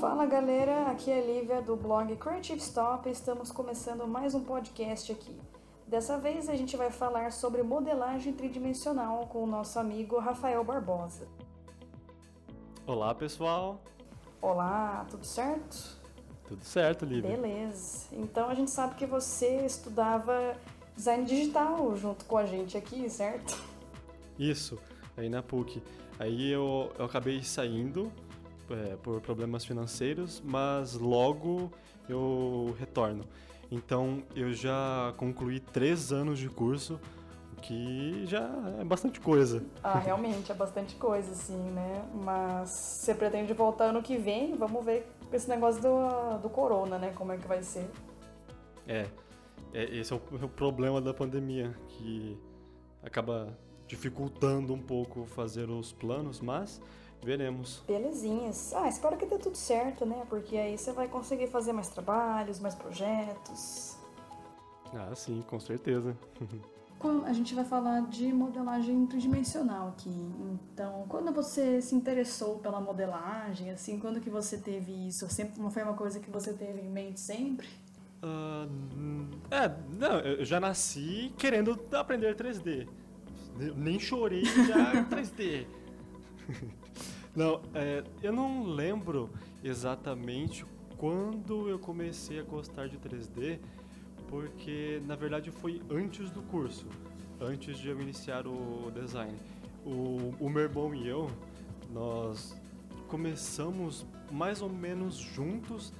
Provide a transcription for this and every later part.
Fala galera, aqui é a Lívia do blog Creative Stop e estamos começando mais um podcast aqui. Dessa vez a gente vai falar sobre modelagem tridimensional com o nosso amigo Rafael Barbosa. Olá pessoal! Olá, tudo certo? Tudo certo, Lívia. Beleza. Então a gente sabe que você estudava design digital junto com a gente aqui, certo? Isso, aí na PUC. Aí eu, eu acabei saindo é, por problemas financeiros, mas logo eu retorno. Então eu já concluí três anos de curso, o que já é bastante coisa. Ah, realmente é bastante coisa, sim, né? Mas você pretende voltar ano que vem? Vamos ver esse negócio do, do corona, né? Como é que vai ser? É, é esse é o, é o problema da pandemia, que acaba dificultando um pouco fazer os planos, mas veremos. Belezinhas. Ah, espero que dê tudo certo, né? Porque aí você vai conseguir fazer mais trabalhos, mais projetos. Ah, sim, com certeza. a gente vai falar de modelagem tridimensional aqui. Então, quando você se interessou pela modelagem, assim, quando que você teve isso? Sempre não foi uma coisa que você teve em mente sempre? Uh, é, não, eu já nasci querendo aprender 3D. Eu nem chorei já 3D. não, é, eu não lembro exatamente quando eu comecei a gostar de 3D, porque na verdade foi antes do curso, antes de eu iniciar o design. O, o meu irmão e eu, nós começamos mais ou menos juntos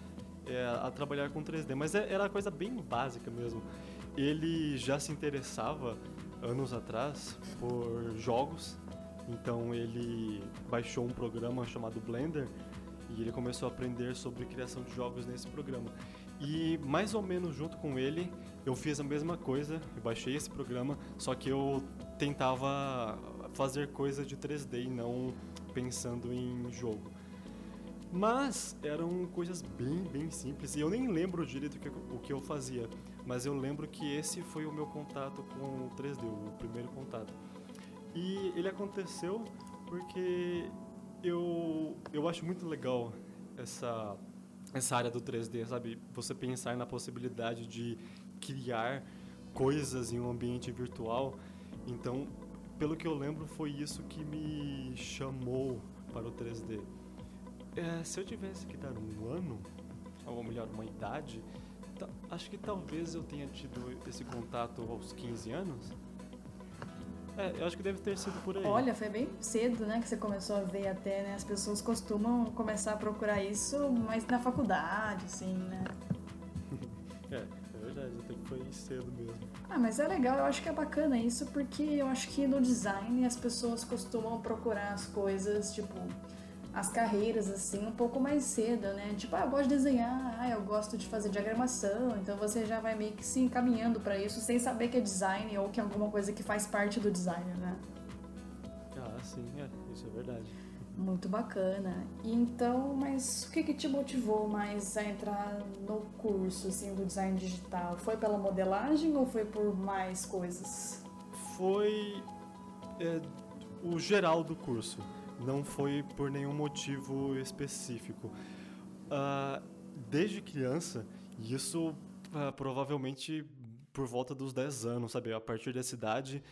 é, a trabalhar com 3D, mas é, era coisa bem básica mesmo. Ele já se interessava anos atrás por jogos, então ele baixou um programa chamado Blender e ele começou a aprender sobre criação de jogos nesse programa. E mais ou menos junto com ele, eu fiz a mesma coisa, eu baixei esse programa, só que eu tentava fazer coisa de 3D e não pensando em jogo. Mas eram coisas bem, bem simples e eu nem lembro direito o que, o que eu fazia, mas eu lembro que esse foi o meu contato com o 3D, o primeiro contato. E ele aconteceu porque eu, eu acho muito legal essa essa área do 3D, sabe? Você pensar na possibilidade de criar coisas em um ambiente virtual. Então, pelo que eu lembro, foi isso que me chamou para o 3D. É, se eu tivesse que dar um ano, ou melhor, uma idade, acho que talvez eu tenha tido esse contato aos 15 anos. É, eu acho que deve ter sido por aí. Olha, foi bem cedo, né, que você começou a ver até, né? As pessoas costumam começar a procurar isso mais na faculdade, assim, né? é, é verdade, até que foi cedo mesmo. Ah, mas é legal, eu acho que é bacana isso, porque eu acho que no design as pessoas costumam procurar as coisas, tipo, as carreiras assim um pouco mais cedo, né? Tipo, ah, eu gosto de desenhar, ah, eu gosto de fazer diagramação, então você já vai meio que se encaminhando para isso sem saber que é design ou que é alguma coisa que faz parte do design, né? Ah, sim, é, isso é verdade. Muito bacana. E então, mas o que, que te motivou mais a entrar no curso assim, do design digital? Foi pela modelagem ou foi por mais coisas? Foi é, o geral do curso não foi por nenhum motivo específico. Uh, desde criança, e isso uh, provavelmente por volta dos 10 anos, sabe? A partir dessa idade,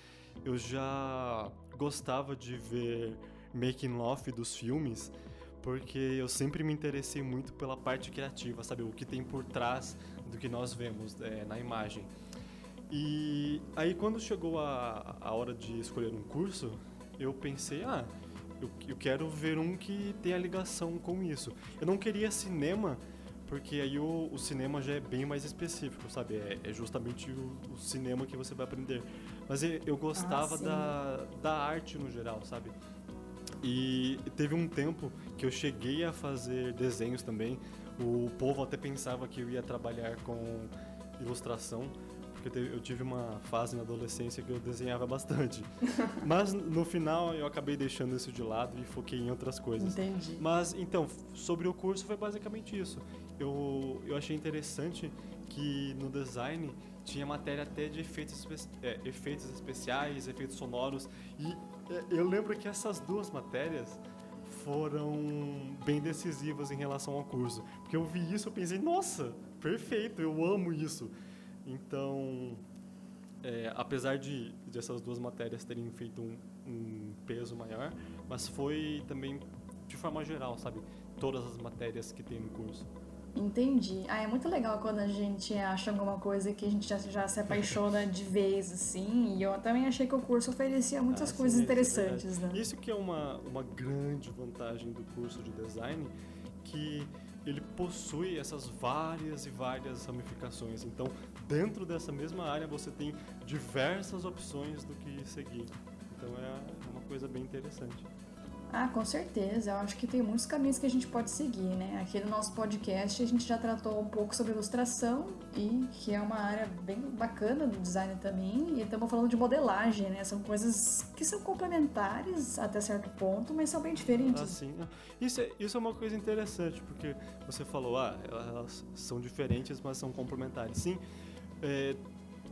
eu já gostava de ver making off dos filmes, porque eu sempre me interessei muito pela parte criativa, sabe? O que tem por trás do que nós vemos é, na imagem. E aí quando chegou a, a hora de escolher um curso, eu pensei, ah, eu, eu quero ver um que tenha ligação com isso. Eu não queria cinema, porque aí o, o cinema já é bem mais específico, sabe? É, é justamente o, o, cinema que você vai aprender. Mas eu, eu gostava ah, da, da arte no geral, sabe? E teve um tempo que eu cheguei a fazer desenhos também. O povo até pensava que eu ia trabalhar com ilustração, porque eu tive uma fase na adolescência que eu desenhava bastante. Mas no final eu acabei deixando isso de lado e foquei em outras coisas. Entendi. Mas então, sobre o curso foi basicamente isso. Eu, eu achei interessante que no design tinha matéria até de efeitos, espe é, efeitos especiais, efeitos sonoros. E é, eu lembro que essas duas matérias foram bem decisivas em relação ao curso. Porque eu vi isso e pensei, nossa, perfeito, eu amo isso. Então, é, apesar de, de, essas duas matérias terem feito um, um, peso maior, mas foi também de forma geral, sabe? Todas as matérias que tem no curso. Entendi. Ah, é muito legal quando a gente acha alguma coisa que a gente já, já se apaixona de vez, assim. E eu também achei que o curso oferecia muitas ah, coisas sim, interessantes, é né? Isso que é uma, uma grande vantagem do curso de design, que ele possui essas várias e várias ramificações. Então, dentro dessa mesma área, você tem diversas opções do que seguir. Então, é uma coisa bem interessante. Ah, com certeza. Eu acho que tem muitos caminhos que a gente pode seguir, né? Aqui no nosso podcast a gente já tratou um pouco sobre ilustração e que é uma área bem bacana do design também. E estamos falando de modelagem, né? São coisas que são complementares até certo ponto, mas são bem diferentes. Ah, sim. Isso é, isso é uma coisa interessante, porque você falou, ah, elas são diferentes, mas são complementares. Sim, é,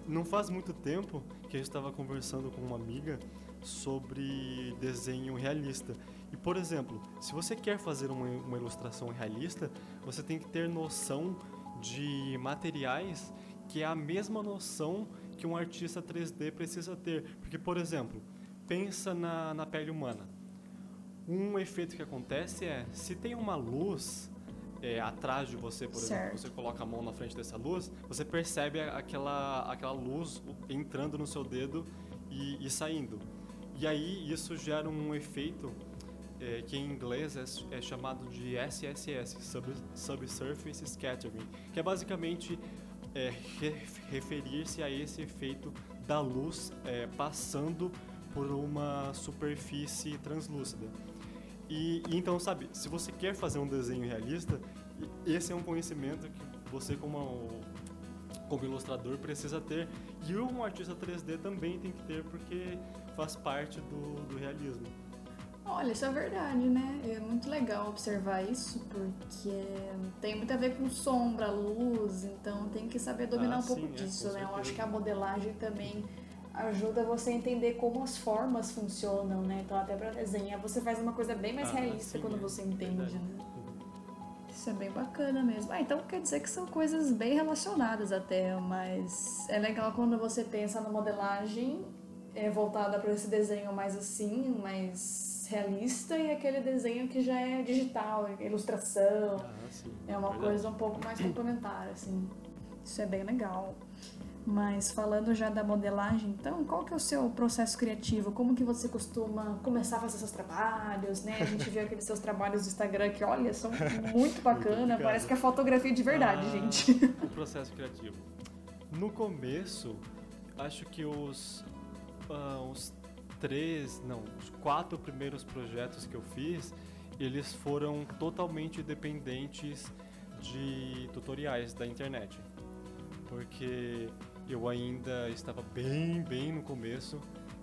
não faz muito tempo que gente estava conversando com uma amiga sobre desenho realista. E, por exemplo, se você quer fazer uma, uma ilustração realista, você tem que ter noção de materiais que é a mesma noção que um artista 3D precisa ter. Porque, por exemplo, pensa na, na pele humana. Um efeito que acontece é, se tem uma luz é, atrás de você, por certo. exemplo, você coloca a mão na frente dessa luz, você percebe aquela, aquela luz entrando no seu dedo e, e saindo. E aí isso gera um efeito é, que em inglês é, é, chamado de SSS, Sub, Subsurface Scattering, que é basicamente é, re, referir-se a esse efeito da luz é, passando por uma superfície translúcida. E, e, então, sabe, se você quer fazer um desenho realista, esse é um conhecimento que você como como ilustrador precisa ter e um artista 3D também tem que ter porque faz parte do, do realismo. Olha, isso é verdade, né? É muito legal observar isso, porque tem muito a ver com sombra, luz, então tem que saber dominar ah, um sim, pouco é, disso, né? Eu acho que a modelagem também ajuda você a entender como as formas funcionam, né? Então até para desenhar você faz uma coisa bem mais ah, realista sim, quando é, você entende, verdade. né? Isso é bem bacana mesmo. Ah, então quer dizer que são coisas bem relacionadas até, mas é legal quando você pensa na modelagem é voltada para esse desenho mais assim, mais realista, e aquele desenho que já é digital, ilustração. Ah, é uma verdade. coisa um pouco mais complementar, assim. Isso é bem legal. Mas falando já da modelagem, então, qual que é o seu processo criativo? Como que você costuma começar a fazer seus trabalhos, né? A gente viu aqueles seus trabalhos do Instagram que, olha, são muito bacana, parece que é fotografia de verdade, ah, gente. O processo criativo. No começo, acho que os uh, os três, não, os quatro primeiros projetos que eu fiz, eles foram totalmente dependentes de tutoriais da internet. Porque eu ainda estava bem, bem no começo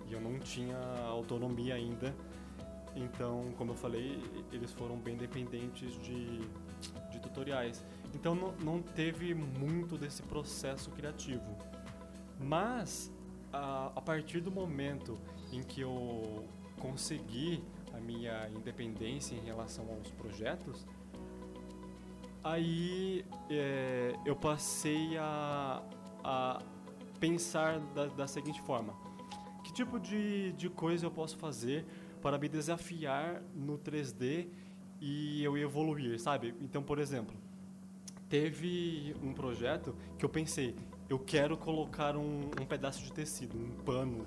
e eu não tinha autonomia ainda. Então, como eu falei, eles foram bem dependentes de, de tutoriais. Então, não, não teve muito desse processo criativo. Mas a, a partir do momento em que eu consegui a minha independência em relação aos projetos, aí é, eu passei a, a pensar da, da, seguinte forma: que tipo de, de coisa eu posso fazer para me desafiar no 3D e eu evoluir, sabe? Então, por exemplo, teve um projeto que eu pensei, eu quero colocar um, um, pedaço de tecido, um pano,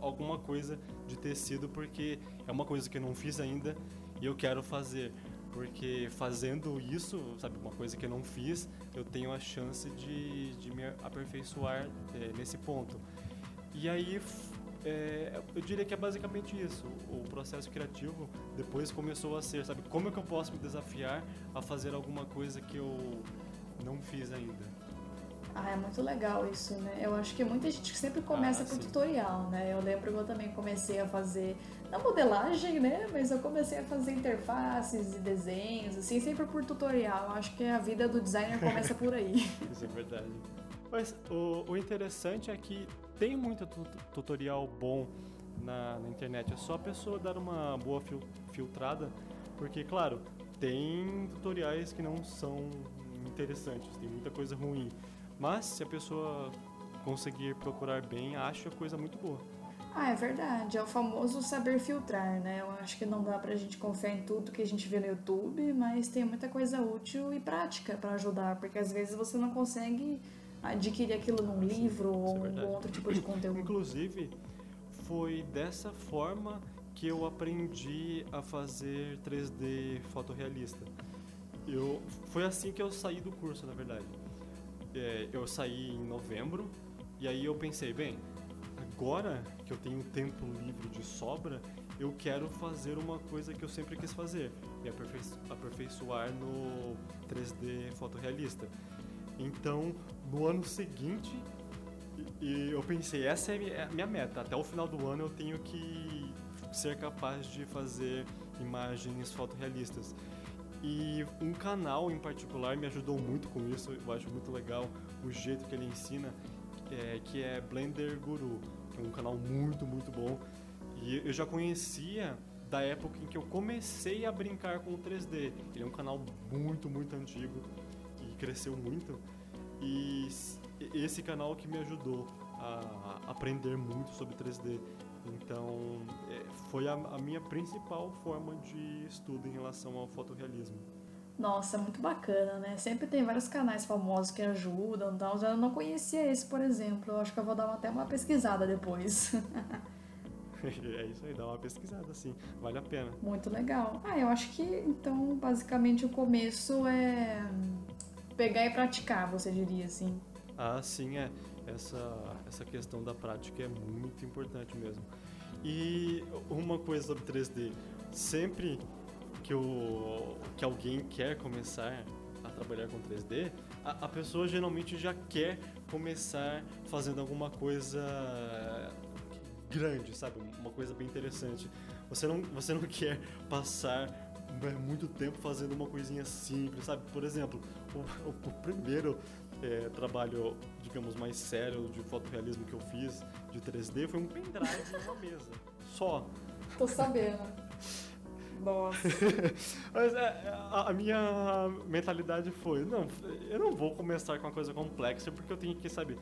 alguma coisa de tecido, porque é uma coisa que eu não fiz ainda e eu quero fazer. Porque fazendo isso, sabe, uma coisa que eu não fiz, eu tenho a chance de, de me aperfeiçoar é, nesse ponto. E aí, é, eu diria que é basicamente isso. O processo criativo depois começou a ser, sabe, como é que eu posso me desafiar a fazer alguma coisa que eu não fiz ainda. Ah, é muito legal isso, né? Eu acho que muita gente sempre começa ah, por tutorial, né? Eu lembro que eu também comecei a fazer, na modelagem, né? Mas eu comecei a fazer interfaces e desenhos, assim, sempre por tutorial. Acho que a vida do designer começa por aí. isso é verdade. Mas o, o interessante é que tem muito tutorial bom na, na, internet. É só a pessoa dar uma boa fil, filtrada, Porque, claro, tem tutoriais que não são interessantes, tem muita coisa ruim. Mas se a pessoa conseguir procurar bem, acho a coisa muito boa. Ah, é verdade. É o famoso saber filtrar, né? Eu acho que não dá pra gente confiar em tudo que a gente vê no YouTube, mas tem muita coisa útil e prática para ajudar, porque às vezes você não consegue adquirir aquilo num livro Sim, ou é outro tipo de conteúdo. Inclusive, foi dessa forma que eu aprendi a fazer 3D fotorrealista. Eu, foi assim que eu saí do curso, na verdade. É, eu saí em novembro e aí eu pensei, bem, agora que eu tenho tempo livre de sobra, eu quero fazer uma coisa que eu sempre quis fazer, e aperfeiçoar no 3D fotorrealista. Então, no ano seguinte, e eu pensei, essa é a minha meta. Até o final do ano eu tenho que ser capaz de fazer imagens fotorrealistas. E um canal em particular me ajudou muito com isso, eu acho muito legal o jeito que ele ensina, é, que é Blender Guru, que é um canal muito, muito bom. E eu já conhecia da época em que eu comecei a brincar com o 3D. Ele é um canal muito, muito antigo e cresceu muito. E esse canal que me ajudou a aprender muito sobre 3D. Então, é, foi a, minha principal forma de estudo em relação ao fotorrealismo. Nossa, muito bacana, né? Sempre tem vários canais famosos que ajudam, então eu não conhecia esse, por exemplo. Eu acho que eu vou dar até uma pesquisada depois. é isso aí, dá uma pesquisada, sim. Vale a pena. Muito legal. Ah, eu acho que, então, basicamente o começo é pegar e praticar, você diria assim. Ah, sim, é. Essa, essa questão da prática é muito importante mesmo. E uma coisa sobre 3D, sempre que, o, que alguém quer começar a trabalhar com 3D, a, a pessoa geralmente já quer começar fazendo alguma coisa grande, sabe? Uma coisa bem interessante. Você não, você não quer passar é, muito tempo fazendo uma coisinha simples, sabe? Por exemplo, o, o, o primeiro é, trabalho, digamos, mais sério de fotorrealismo que eu fiz de 3D foi um pendrive numa mesa. Só. Tô sabendo. Nossa. Mas é, a, a, minha mentalidade foi, não, eu não vou começar com uma coisa complexa porque eu tenho que, sabe,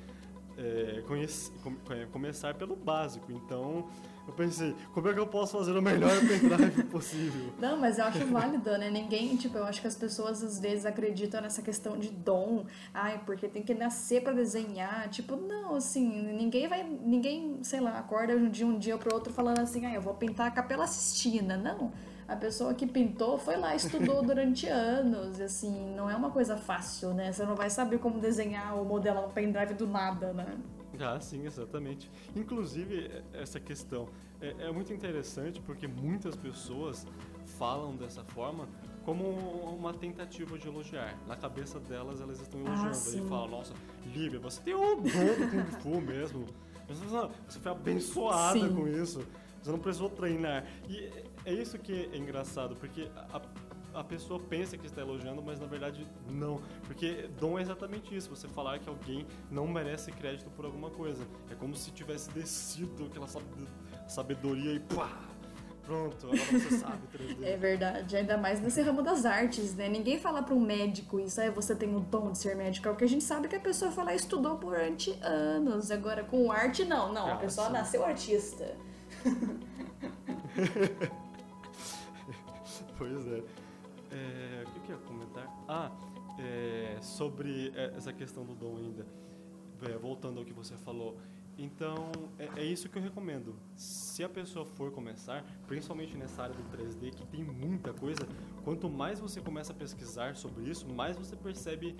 é, conhece, é, começar pelo básico. Então, eu pensei, como é que eu posso fazer o melhor pendrive possível? Não, mas eu acho válido, né? Ninguém, tipo, eu acho que as pessoas às vezes acreditam nessa questão de dom. Ai, porque tem que nascer para desenhar. Tipo, não, assim, ninguém vai, ninguém, sei lá, acorda um dia, um dia pro outro falando assim, ah, eu vou pintar a Capela Sistina. Não. A pessoa que pintou foi lá, estudou durante anos, e assim, não é uma coisa fácil, né? Você não vai saber como desenhar ou modelar um pendrive do nada, né? Ah, sim, exatamente. Inclusive, essa questão é, é, muito interessante porque muitas pessoas falam dessa forma como uma tentativa de elogiar. Na cabeça delas, elas estão ah, elogiando. Ah, e falam, nossa, Lívia, você tem um do Kung Fu mesmo. Você foi abençoada sim. com isso. Você não precisou treinar. E é isso que é engraçado, porque a, a pessoa pensa que está elogiando, mas na verdade não. Porque dom é exatamente isso, você falar que alguém não merece crédito por alguma coisa. É como se tivesse descido aquela sabedoria e pá! Pronto, agora você sabe 3D. É verdade, ainda mais nesse ramo das artes, né? Ninguém fala para um médico isso, aí você tem o dom de ser médico, é o que a gente sabe que a pessoa e estudou durante anos. Agora com arte, não, não, a pessoa sim. nasceu artista. pois é. É, o que eu ia comentar? Ah, é, sobre é, essa questão do dom ainda. É, voltando ao que você falou. Então, é, é, isso que eu recomendo. Se a pessoa for começar, principalmente nessa área do 3D, que tem muita coisa, quanto mais você começa a pesquisar sobre isso, mais você percebe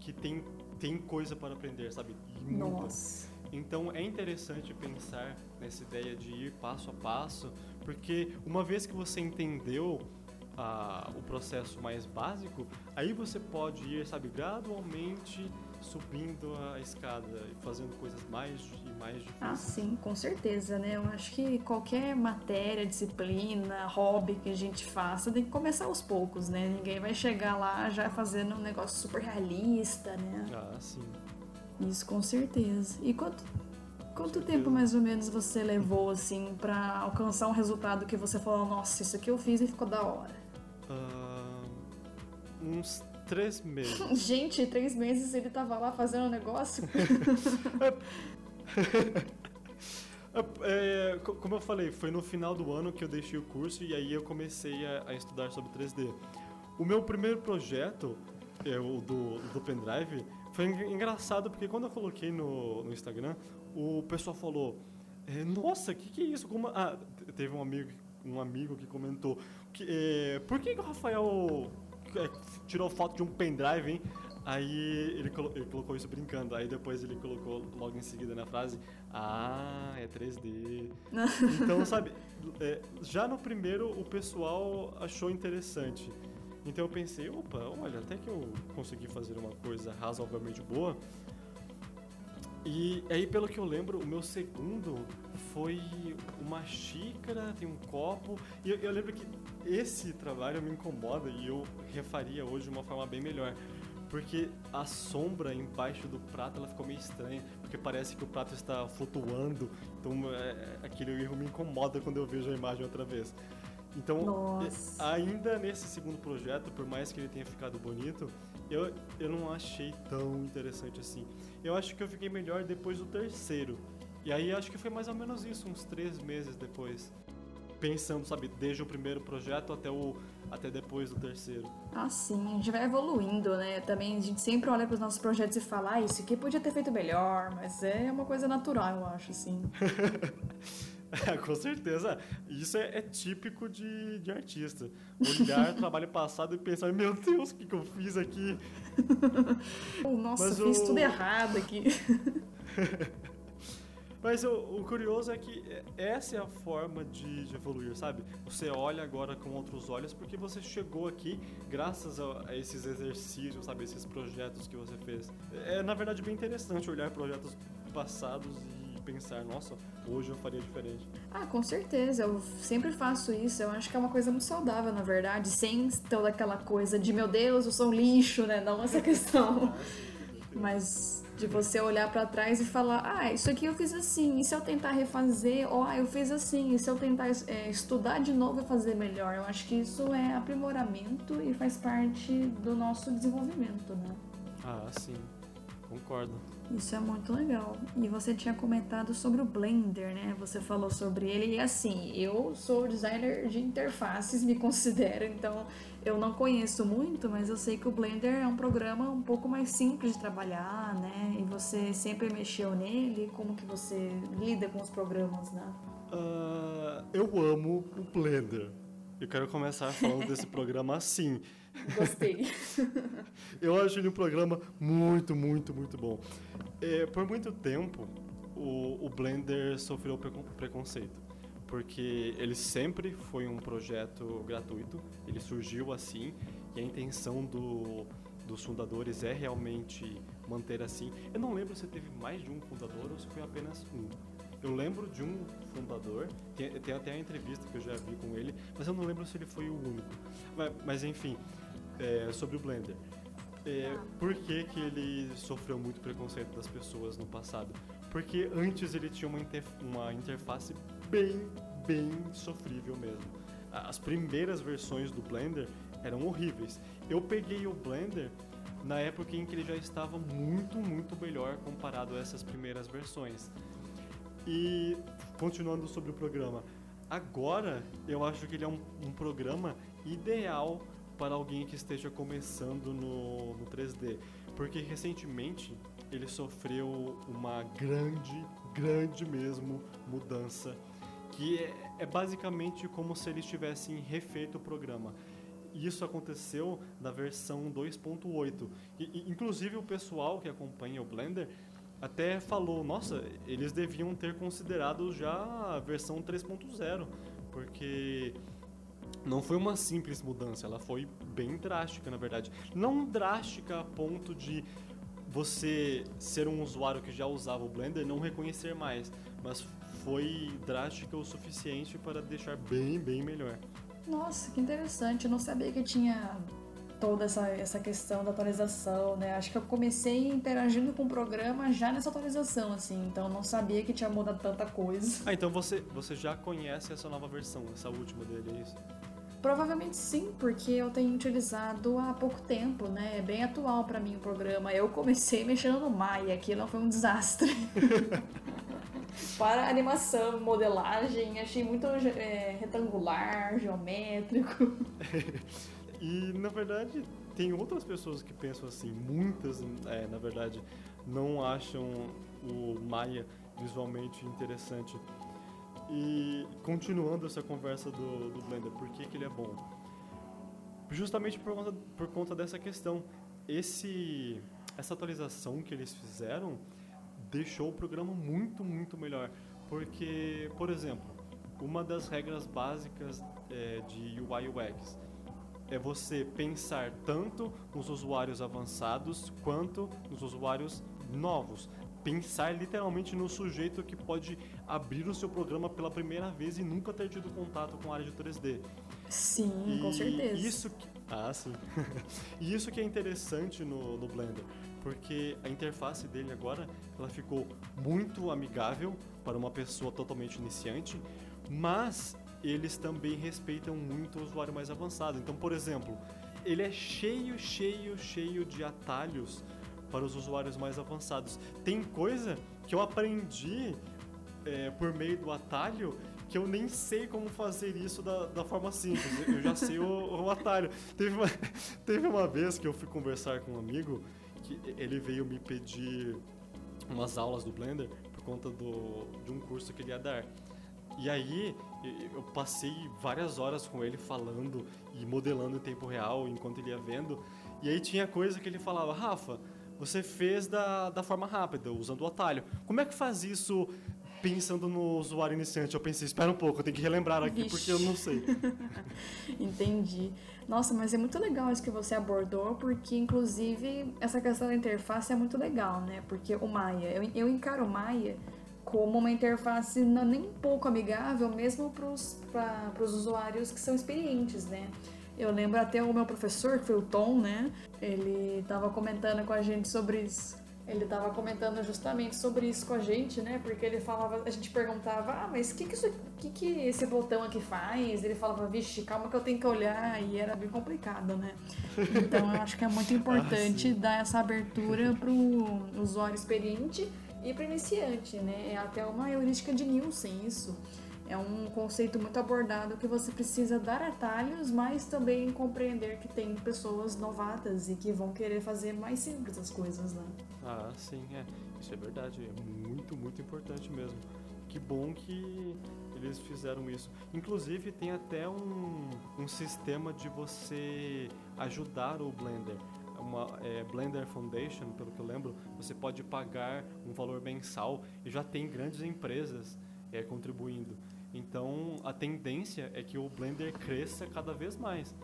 que tem, tem coisa para aprender, sabe? E Nossa. Então, é interessante pensar nessa ideia de ir passo a passo, porque uma vez que você entendeu a, o processo mais básico, aí você pode ir, sabe, gradualmente subindo a escada e fazendo coisas mais e mais difíceis. Ah, sim, com certeza, né? Eu acho que qualquer matéria, disciplina, hobby que a gente faça tem que começar aos poucos, né? Ninguém vai chegar lá já fazendo um negócio super realista, né? Ah, sim. Isso com certeza. E quanto Quanto tempo mais ou menos você levou assim para alcançar um resultado que você falou, nossa, isso aqui eu fiz e ficou da hora? Uh, uns três meses. Gente, três meses ele tava lá fazendo um negócio? É, como eu falei, foi no final do ano que eu deixei o curso e aí eu comecei a, a estudar sobre 3D. O meu primeiro projeto, é, o do, do pendrive, foi engraçado porque quando eu coloquei no, no Instagram, o pessoal falou: é, Nossa, o que, que é isso? Como... Ah, teve um amigo, um amigo que comentou: é, Por que, que o Rafael é, tirou foto de um pendrive, hein? Aí ele, colo ele, colocou isso brincando, aí depois ele colocou logo em seguida na frase, ah, é 3D. então, sabe, é, já no primeiro o pessoal achou interessante. Então eu pensei, opa, olha, até que eu consegui fazer uma coisa razoavelmente boa. E aí, pelo que eu lembro, o meu segundo foi uma xícara, tem um copo. E eu, eu lembro que esse trabalho me incomoda e eu refaria hoje de uma forma bem melhor porque a sombra embaixo do prato ela ficou meio estranha, porque parece que o prato está flutuando, então é, é aquele erro me incomoda quando eu vejo a imagem outra vez. Então, é, ainda nesse segundo projeto, por mais que ele tenha ficado bonito, eu, eu não achei tão interessante assim. Eu acho que eu fiquei melhor depois do terceiro. E aí acho que foi mais ou menos isso, uns três meses depois pensando, sabe, desde o primeiro projeto até o até depois do terceiro. Ah, sim, a gente vai evoluindo, né? Também a gente sempre olha para os nossos projetos e fala, ah, isso aqui podia ter feito melhor, mas é uma coisa natural, eu acho, assim. É, com certeza. Isso é, é, típico de, de artista. Olhar trabalho passado e pensar, meu Deus, o que, que eu fiz aqui? Nossa, Mas fiz o... tudo errado aqui. Mas o, o, curioso é que essa é a forma de, de, evoluir, sabe? Você olha agora com outros olhos porque você chegou aqui graças a, a, esses exercícios, sabe? Esses projetos que você fez. É, na verdade, bem interessante olhar projetos passados e pensar, nossa, hoje eu faria diferente. Ah, com certeza. Eu sempre faço isso. Eu acho que é uma coisa muito saudável, na verdade, sem toda aquela coisa de, meu Deus, eu sou um lixo, né? Não essa questão. Mas de você olhar para trás e falar, ah, isso aqui eu fiz assim, e se eu tentar refazer, ó, oh, eu fiz assim, e se eu tentar é, estudar de novo e fazer melhor? Eu acho que isso é aprimoramento e faz parte do nosso desenvolvimento, né? Ah, sim, concordo. Isso é muito legal. E você tinha comentado sobre o Blender, né? Você falou sobre ele. E assim, eu sou designer de interfaces, me considero, então eu não conheço muito, mas eu sei que o Blender é um programa um pouco mais simples de trabalhar, né? E você sempre mexeu nele. Como que você lida com os programas, né? Uh, eu amo o Blender. Eu quero começar falando desse programa assim. Gostei. eu acho ele um programa muito, muito, muito bom. É, por muito tempo, o, o Blender sofreu preconceito. Porque ele sempre foi um projeto gratuito, ele surgiu assim, e a intenção do, dos fundadores é realmente manter assim. Eu não lembro se teve mais de um fundador ou se foi apenas um. Eu lembro de um fundador, tem, tem até a entrevista que eu já vi com ele, mas eu não lembro se ele foi o único. Mas, mas enfim, é, sobre o Blender. É, por que, que ele sofreu muito preconceito das pessoas no passado? Porque antes ele tinha uma, uma interface bem, bem sofrível mesmo. As primeiras versões do Blender eram horríveis. Eu peguei o Blender na época em que ele já estava muito, muito melhor comparado a essas primeiras versões. E continuando sobre o programa, agora eu acho que ele é um, um programa ideal para alguém que esteja começando no, no 3D, porque recentemente ele sofreu uma grande, grande mesmo mudança, que é, é basicamente como se eles tivessem refeito o programa. Isso aconteceu na versão 2.8. E, inclusive o pessoal que acompanha o Blender até falou, nossa, eles deviam ter considerado já a versão 3.0, porque não foi uma simples mudança, ela foi bem drástica, na verdade. Não drástica a ponto de você ser um usuário que já usava o Blender não reconhecer mais, mas foi drástica o suficiente para deixar bem, bem melhor. Nossa, que interessante. Eu não sabia que tinha toda essa, essa questão da atualização, né? Acho que eu comecei interagindo com o programa já nessa atualização, assim, então não sabia que tinha mudado tanta coisa. Ah, então você, você já conhece essa nova versão, essa última dele, é isso? Provavelmente sim, porque eu tenho utilizado há pouco tempo, né? É bem atual para mim o programa. Eu comecei mexendo no Maya, que não foi um desastre. para animação, modelagem, achei muito é, retangular, geométrico. e na verdade tem outras pessoas que pensam assim, muitas, é, na verdade, não acham o Maya visualmente interessante. E continuando essa conversa do, do Blender, por que, que ele é bom? Justamente por conta, por conta dessa questão. Esse, essa atualização que eles fizeram deixou o programa muito, muito melhor. Porque, por exemplo, uma das regras básicas é, de UI UX é você pensar tanto nos usuários avançados quanto nos usuários novos pensar literalmente no sujeito que pode abrir o seu programa pela primeira vez e nunca ter tido contato com a área de 3D. Sim, e com certeza. Isso que, ah, sim. e isso que é interessante no, no Blender, porque a interface dele agora ela ficou muito amigável para uma pessoa totalmente iniciante, mas eles também respeitam muito o usuário mais avançado. Então, por exemplo, ele é cheio, cheio, cheio de atalhos para os usuários mais avançados. Tem coisa que eu aprendi é, por meio do atalho que eu nem sei como fazer isso da, da forma simples. Eu já sei o, o atalho. Teve uma, teve uma vez que eu fui conversar com um amigo que ele veio me pedir umas aulas do Blender por conta do, de um curso que ele ia dar. E aí eu passei várias horas com ele falando e modelando em tempo real enquanto ele ia vendo. E aí tinha coisa que ele falava, Rafa, você fez da, da forma rápida, usando o atalho. Como é que faz isso pensando no usuário iniciante? Eu pensei, espera um pouco, eu tenho que relembrar aqui Vixe. porque eu não sei. Entendi. Nossa, mas é muito legal isso que você abordou, porque inclusive essa questão da interface é muito legal, né? Porque o Maya, eu, eu encaro o Maya como uma interface não, nem um pouco amigável, mesmo para os usuários que são experientes, né? Eu lembro até o meu professor, que foi o Tom, né? Ele estava comentando com a gente sobre isso. Ele estava comentando justamente sobre isso com a gente, né? Porque ele falava, a gente perguntava, ah, mas o que que, isso, que que esse botão aqui faz? Ele falava, vixe, calma que eu tenho que olhar, e era bem complicado, né? Então eu acho que é muito importante ah, dar essa abertura para o usuário experiente e para iniciante, né? É até uma heurística de Nielsen isso. É um conceito muito abordado que você precisa dar atalhos, mas também compreender que tem pessoas novatas e que vão querer fazer mais simples as coisas, né? Ah, sim, é. Isso é verdade. É muito, muito importante mesmo. Que bom que eles fizeram isso. Inclusive, tem até um, um sistema de você ajudar o Blender. Uma é, Blender Foundation, pelo que eu lembro, você pode pagar um valor mensal e já tem grandes empresas é, contribuindo. Então a tendência é que o Blender cresça cada vez mais.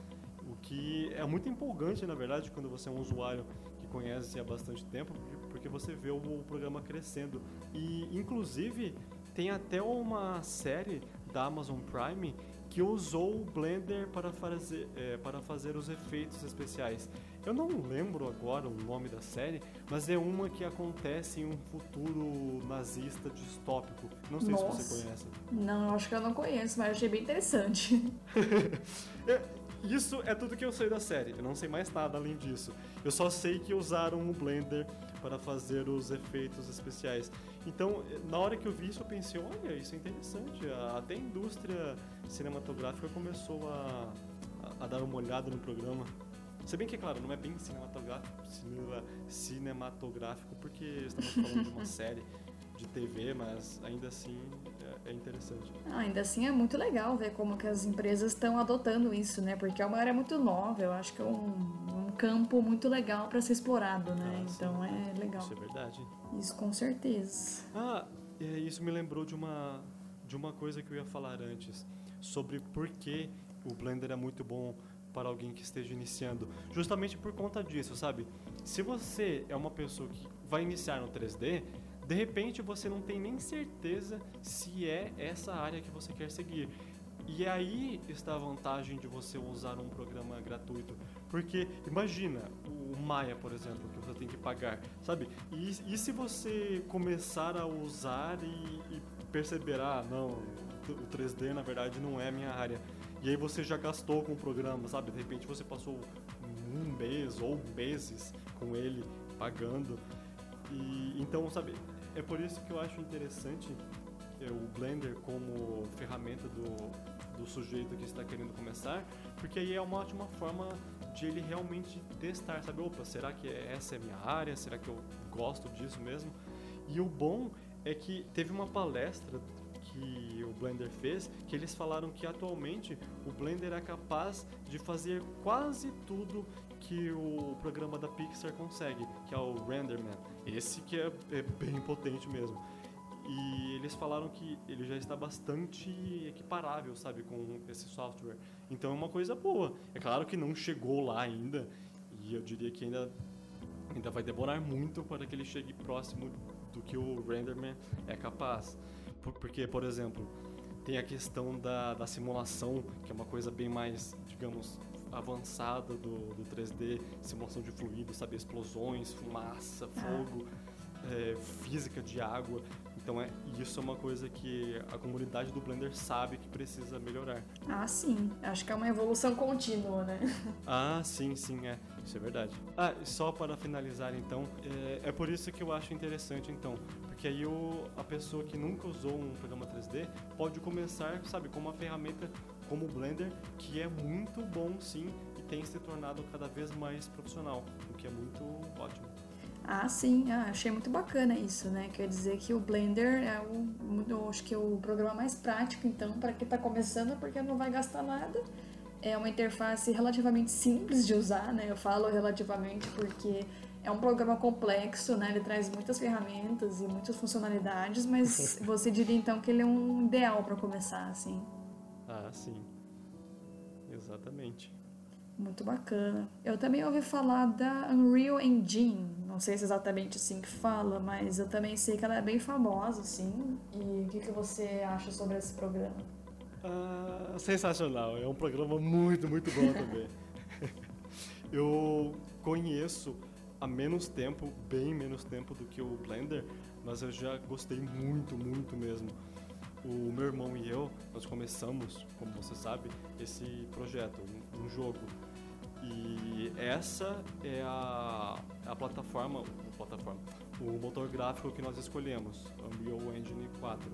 O que é muito empolgante, na verdade, quando você é um usuário que conhece há bastante tempo, porque você vê o programa crescendo. E, inclusive, tem até uma série da Amazon Prime que usou o Blender para fazer, é, para fazer os efeitos especiais. Eu não lembro agora o nome da série, mas é uma que acontece em um futuro nazista distópico. Não sei Nossa. se você conhece. Não, acho que eu não conheço, mas achei bem interessante. é, isso é tudo que eu sei da série. Eu não sei mais nada além disso. Eu só sei que usaram o Blender para fazer os efeitos especiais. Então, na hora que eu vi isso, eu pensei, olha, isso é interessante. Até a indústria cinematográfica começou a, a, a dar uma olhada no programa. Se bem que, é claro, não é bem cinematográfico, cinematográfico porque estamos falando de uma série de TV, mas ainda assim é, é interessante. Ah, ainda assim é muito legal ver como que as empresas estão adotando isso, né? Porque é uma área muito nova, eu acho que é um, um campo muito legal para ser explorado, né? Ah, então é legal. Isso é verdade. Isso com certeza. Ah, isso me lembrou de uma de uma coisa que eu ia falar antes sobre por que o Blender é muito bom para alguém que esteja iniciando, justamente por conta disso, sabe? Se você é uma pessoa que vai iniciar no 3D, de repente você não tem nem certeza se é essa área que você quer seguir. E aí está a vantagem de você usar um programa gratuito. Porque imagina o Maya, por exemplo, que você tem que pagar, sabe? E, e se você começar a usar e, e perceber, ah, não, o 3D na verdade não é minha área. E aí você já gastou com o programa, sabe? De repente você passou um mês ou meses com ele pagando. E então, sabe, é por isso que eu acho interessante é, o Blender como ferramenta do, do sujeito que está querendo começar, porque aí é uma ótima forma de ele realmente testar, sabe? Opa, será que essa é a minha área? Será que eu gosto disso mesmo? E o bom é que teve uma palestra que o Blender fez, que eles falaram que atualmente o Blender é capaz de fazer quase tudo que o programa da Pixar consegue, que é o RenderMan. Esse que é, é bem potente mesmo. E eles falaram que ele já está bastante equiparável, sabe, com esse software. Então é uma coisa boa. É claro que não chegou lá ainda, e eu diria que ainda, ainda vai demorar muito para que ele chegue próximo do que o RenderMan é capaz. Porque, por exemplo, tem a questão da, da simulação, que é uma coisa bem mais, digamos, avançada do, do 3D, simulação de fluidos, sabe, explosões, fumaça, ah. fogo, é, física de água. Então é, isso é uma coisa que a comunidade do Blender sabe que precisa melhorar. Ah, sim. Acho que é uma evolução contínua, né? Ah, sim, sim, é. Isso é verdade. Ah, só para finalizar então, é, é por isso que eu acho interessante então, porque aí o, a pessoa que nunca usou um programa 3D pode começar, sabe, com uma ferramenta como o Blender, que é muito bom sim e tem se tornado cada vez mais profissional, o que é muito ótimo. Ah, sim, ah, achei muito bacana isso, né? Quer dizer que o Blender é o, eu acho que é o programa mais prático, então, para quem está começando, porque não vai gastar nada. É uma interface relativamente simples de usar, né? Eu falo relativamente porque é um programa complexo, né? Ele traz muitas ferramentas e muitas funcionalidades, mas você diria então que ele é um ideal para começar, assim. Ah, sim. Exatamente. Muito bacana. Eu também ouvi falar da Unreal Engine. Não sei se é exatamente assim que fala, mas eu também sei que ela é bem famosa, assim. E o que, que você acha sobre esse programa? Ah, sensacional. É um programa muito, muito bom também. eu conheço há menos tempo, bem menos tempo do que o Blender, mas eu já gostei muito, muito mesmo. O meu irmão e eu, nós começamos, como você sabe, esse projeto, um, um jogo e essa é a, a plataforma, a plataforma, o motor gráfico que nós escolhemos, Unreal Engine 4,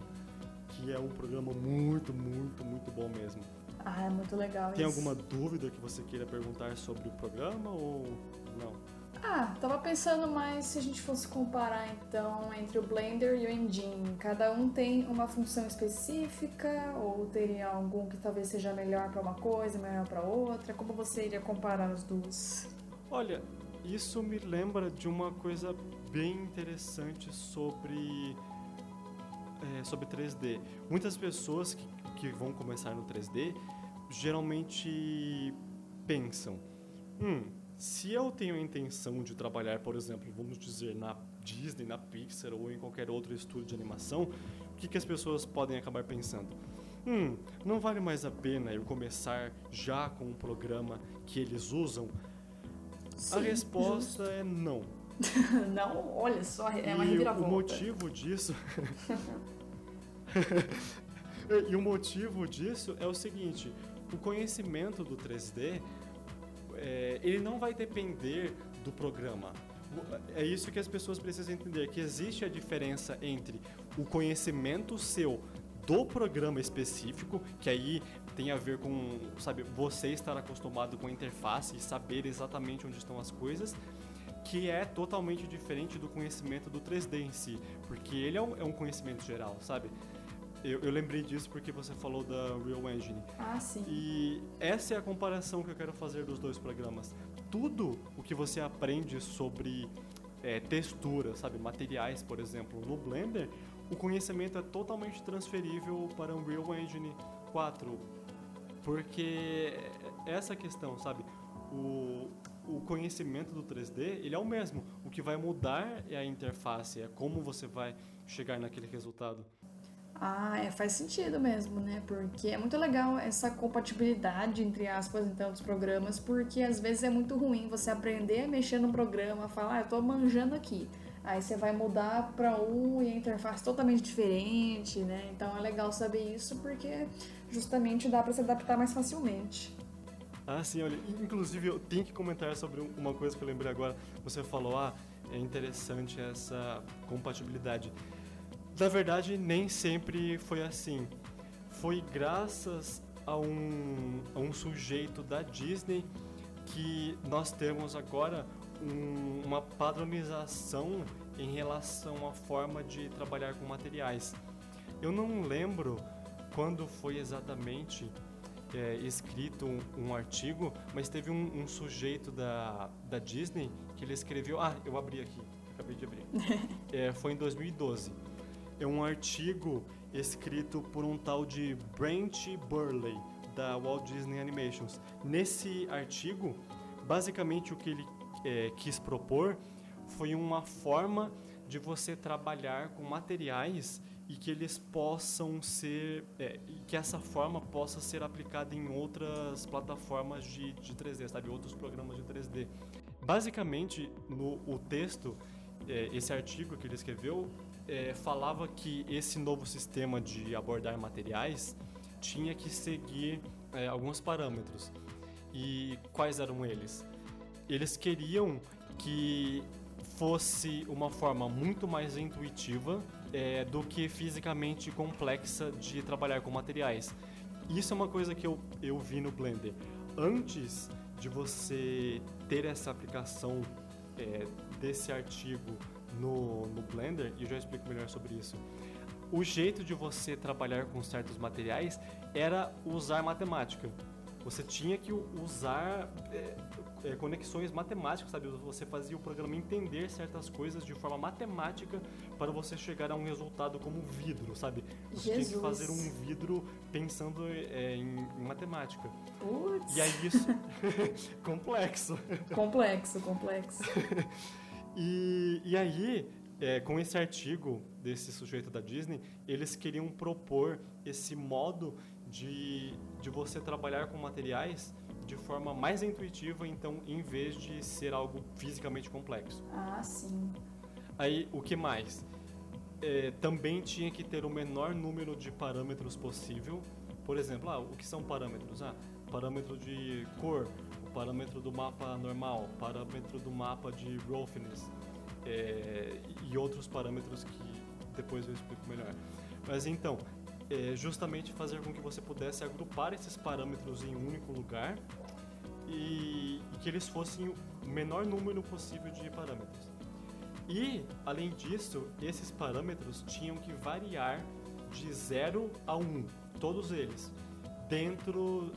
que é um programa muito, muito, muito bom mesmo. Ah, é muito legal Tem isso. alguma dúvida que você queira perguntar sobre o programa ou não? Ah, tava pensando mais se a gente fosse comparar então entre o Blender e o Engine. Cada um tem uma função específica ou teria algum que talvez seja melhor para uma coisa, melhor para outra? Como você iria comparar as duas? Olha, isso me lembra de uma coisa bem interessante sobre é, sobre 3D. Muitas pessoas que, que vão começar no 3D geralmente pensam, hum, se eu tenho a intenção de trabalhar, por exemplo, vamos dizer, na Disney, na Pixar ou em qualquer outro estúdio de animação, o que, que as pessoas podem acabar pensando? Hum, não vale mais a pena eu começar já com um programa que eles usam? Sim, a resposta justo. é não. não? Olha só, é uma e reviravolta. o motivo disso... e o motivo disso é o seguinte, o conhecimento do 3D é, ele não vai depender do programa. É isso que as pessoas precisam entender, que existe a diferença entre o conhecimento seu do programa específico, que aí tem a ver com, sabe, você estar acostumado com a interface e saber exatamente onde estão as coisas, que é totalmente diferente do conhecimento do 3D em si, porque ele é um, é um conhecimento geral, sabe? Eu, eu, lembrei disso porque você falou da Real Engine. Ah, sim. E essa é a comparação que eu quero fazer dos dois programas. Tudo o que você aprende sobre é, textura, sabe, materiais, por exemplo, no Blender, o conhecimento é totalmente transferível para o Real Engine 4. Porque essa questão, sabe, o, o conhecimento do 3D, ele é o mesmo. O que vai mudar é a interface, é como você vai chegar naquele resultado. Ah, é, faz sentido mesmo, né? Porque é muito legal essa compatibilidade, entre aspas, então, dos programas, porque às vezes é muito ruim você aprender a mexer no programa, falar, ah, eu tô manjando aqui. Aí você vai mudar para um e a interface totalmente diferente, né? Então é legal saber isso porque justamente dá para se adaptar mais facilmente. Ah, sim, olha, inclusive eu tenho que comentar sobre uma coisa que eu lembrei agora. Você falou, ah, é interessante essa compatibilidade. Na verdade, nem sempre foi assim. Foi graças a um, a um sujeito da Disney que nós temos agora um, uma padronização em relação à forma de trabalhar com materiais. Eu não lembro quando foi exatamente é, escrito um, um, artigo, mas teve um, um, sujeito da, da Disney que ele escreveu. Ah, eu abri aqui, acabei de abrir. é, foi em 2012. É um artigo escrito por um tal de Brent Burley, da Walt Disney Animations. Nesse artigo, basicamente o que ele é, quis propor foi uma forma de você trabalhar com materiais e que eles possam ser é, que essa forma possa ser aplicada em outras plataformas de, de 3D, sabe, outros programas de 3D. Basicamente, no o texto, é, esse artigo que ele escreveu é, falava que esse novo sistema de abordar materiais tinha que seguir é, alguns parâmetros. E quais eram eles? Eles queriam que fosse uma forma muito mais intuitiva é, do que fisicamente complexa de trabalhar com materiais. Isso é uma coisa que eu, eu vi no Blender. Antes de você ter essa aplicação é, desse artigo no, no Blender, e eu já explico melhor sobre isso, o jeito de você trabalhar com certos materiais era usar matemática. Você tinha que usar é, é, conexões matemáticas, sabe? Você fazia o programa entender certas coisas de forma matemática para você chegar a um resultado como vidro, sabe? Você Jesus. tinha que fazer um vidro pensando é, em, em, matemática. Putz. E aí isso... complexo. Complexo, complexo. e, e aí, é, com esse artigo desse sujeito da Disney, eles queriam propor esse modo de, de você trabalhar com materiais de forma mais intuitiva, então, em vez de ser algo fisicamente complexo. Ah, sim. Aí, o que mais? É, também tinha que ter o menor número de parâmetros possível. Por exemplo, ah, o que são parâmetros? Ah, parâmetro de cor, parâmetro do mapa normal, parâmetro do mapa de roughness é, e outros parâmetros que depois eu explico melhor. Mas então, é justamente fazer com que você pudesse agrupar esses parâmetros em um único lugar e, e que eles fossem o menor número possível de parâmetros. E, além disso, esses parâmetros tinham que variar de 0 a 1, um, todos eles, dentro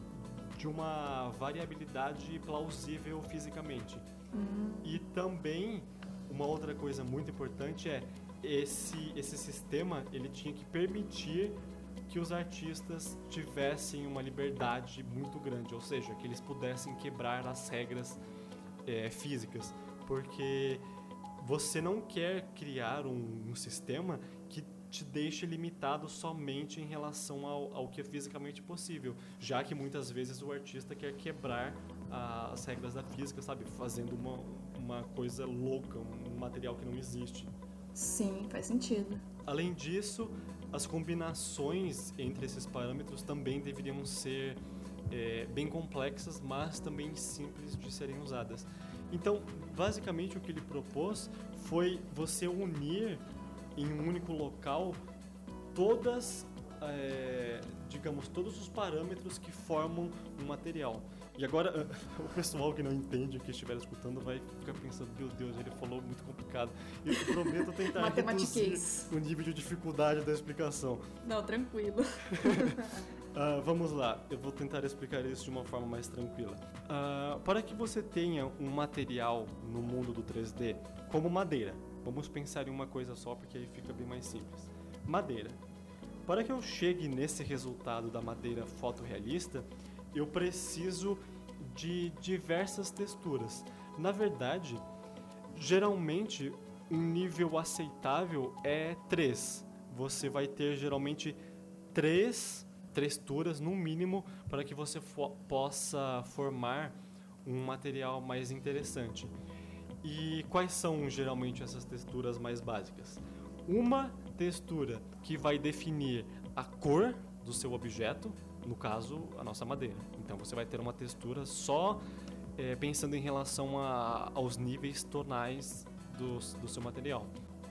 de uma variabilidade plausível fisicamente. Uhum. E também, uma outra coisa muito importante é esse, esse sistema ele tinha que permitir que os artistas tivessem uma liberdade muito grande, ou seja, que eles pudessem quebrar as regras é, físicas, porque você não quer criar um, um, sistema te deixe limitado somente em relação ao, ao, que é fisicamente possível, já que muitas vezes o artista quer quebrar a, as regras da física, sabe, fazendo uma, uma coisa louca, um material que não existe. Sim, faz sentido. Além disso, as combinações entre esses parâmetros também deveriam ser é, bem complexas, mas também simples de serem usadas. Então, basicamente, o que ele propôs foi você unir em um único local todas, é, digamos, todos os parâmetros que formam um material. E agora, o pessoal que não entende, que estiver escutando, vai ficar pensando, meu Deus, ele falou muito complicado. E eu prometo tentar reduzir o nível de dificuldade da explicação. Não, tranquilo. uh, vamos lá, eu vou tentar explicar isso de uma forma mais tranquila. Uh, para que você tenha um material no mundo do 3D, como madeira, vamos pensar em uma coisa só, porque aí fica bem mais simples. Madeira. Para que eu chegue nesse resultado da madeira fotorrealista, eu preciso de diversas texturas. Na verdade, geralmente um nível aceitável é 3. Você vai ter geralmente três texturas no mínimo para que você fo possa formar um material mais interessante. E quais são geralmente essas texturas mais básicas? Uma textura que vai definir a cor do seu objeto, no caso, a nossa madeira. Então você vai ter uma textura só é, pensando em relação a, aos níveis tonais do, do seu material.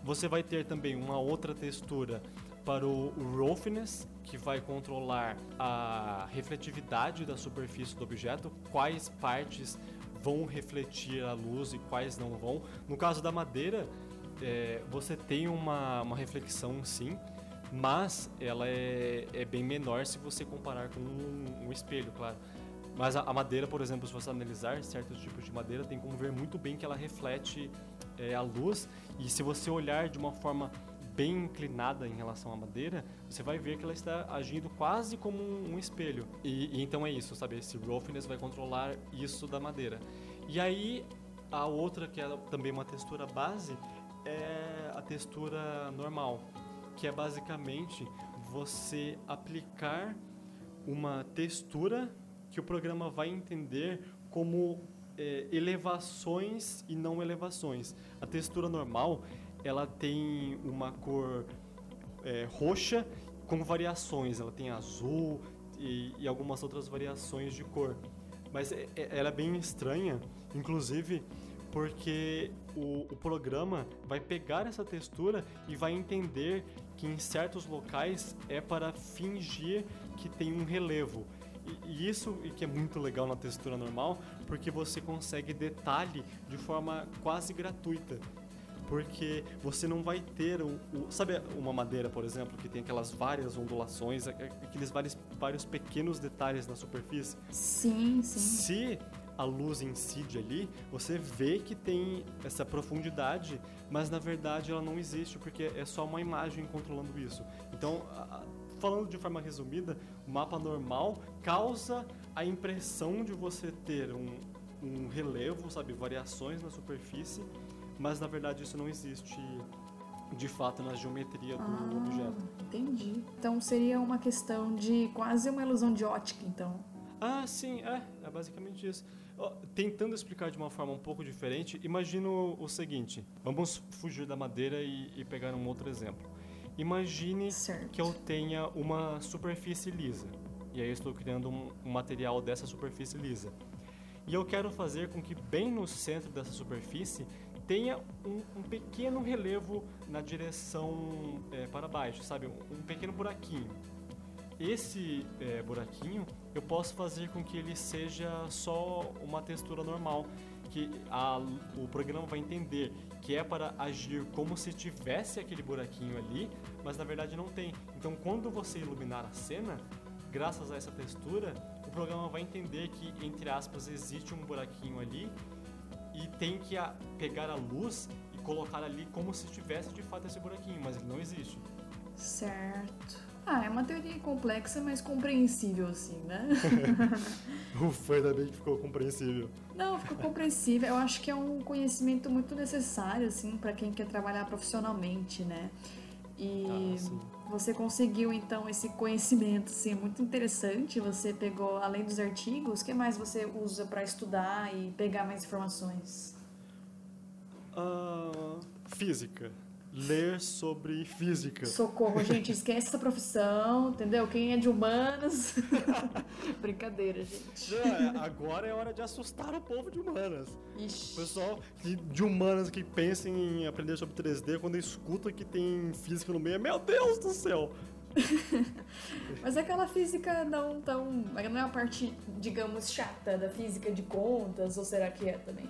Você vai ter também uma outra textura para o roughness, que vai controlar a refletividade da superfície do objeto, quais partes vão refletir a luz e quais não vão. No caso da madeira, é, você tem uma, uma reflexão sim, mas ela é, é bem menor se você comparar com um, um espelho, claro. Mas a, a, madeira, por exemplo, se você analisar certos tipos de madeira, tem como ver muito bem que ela reflete é, a luz. E se você olhar de uma forma bem inclinada em relação à madeira, você vai ver que ela está agindo quase como um, espelho. E, e, então é isso, sabe? Esse roughness vai controlar isso da madeira. E aí a outra que é também uma textura base é a textura normal, que é basicamente você aplicar uma textura que o programa vai entender como é, elevações e não elevações. A textura normal ela tem uma cor é, roxa com variações. Ela tem azul e, e algumas outras variações de cor. Mas é, é, ela é bem estranha, inclusive porque o, o, programa vai pegar essa textura e vai entender que em certos locais é para fingir que tem um relevo. E, isso e que é muito legal na textura normal, porque você consegue detalhe de forma quase gratuita porque você não vai ter o, o, sabe uma madeira, por exemplo, que tem aquelas várias ondulações, aqueles vários, vários pequenos detalhes na superfície. Sim, sim. Se a luz incide ali, você vê que tem essa profundidade, mas na verdade ela não existe porque é só uma imagem controlando isso. Então, falando de forma resumida, o mapa normal causa a impressão de você ter um, um relevo, sabe, variações na superfície mas na verdade isso não existe de fato na geometria do ah, objeto. Entendi. Então seria uma questão de quase uma ilusão de ótica, então. Ah, sim, é, é basicamente isso. Tentando explicar de uma forma um pouco diferente, imagino o seguinte: vamos fugir da madeira e, e pegar um outro exemplo. Imagine certo. que eu tenha uma superfície lisa, e aí eu estou criando um, um material dessa superfície lisa. E eu quero fazer com que bem no centro dessa superfície tenha um, um pequeno relevo na direção é, para baixo, sabe? Um, pequeno buraquinho. Esse é, buraquinho eu posso fazer com que ele seja só uma textura normal, que a, o programa vai entender que é para agir como se tivesse aquele buraquinho ali, mas na verdade não tem. Então, quando você iluminar a cena, graças a essa textura, o programa vai entender que, entre aspas, existe um buraquinho ali e tem que a, pegar a luz e colocar ali como se tivesse de fato esse buraquinho, mas ele não existe. Certo. Ah, é uma teoria complexa, mas compreensível, assim, né? Ufa, ainda bem que ficou compreensível. Não, ficou compreensível. Eu acho que é um conhecimento muito necessário, assim, para quem quer trabalhar profissionalmente, né? E ah, você conseguiu então esse conhecimento, assim, muito interessante. Você pegou, além dos artigos, o que mais você usa para estudar e pegar mais informações? Uh, física ler sobre física. Socorro, gente, esquece essa profissão, entendeu? Quem é de humanas. Brincadeira, gente. É, agora é hora de assustar o povo de humanas. Ixi. O pessoal de humanas que pensa em aprender sobre 3D, quando escuta que tem física no meio, meu Deus do céu! Mas aquela física não tão. Não é a parte, digamos, chata da física de contas, ou será que é também?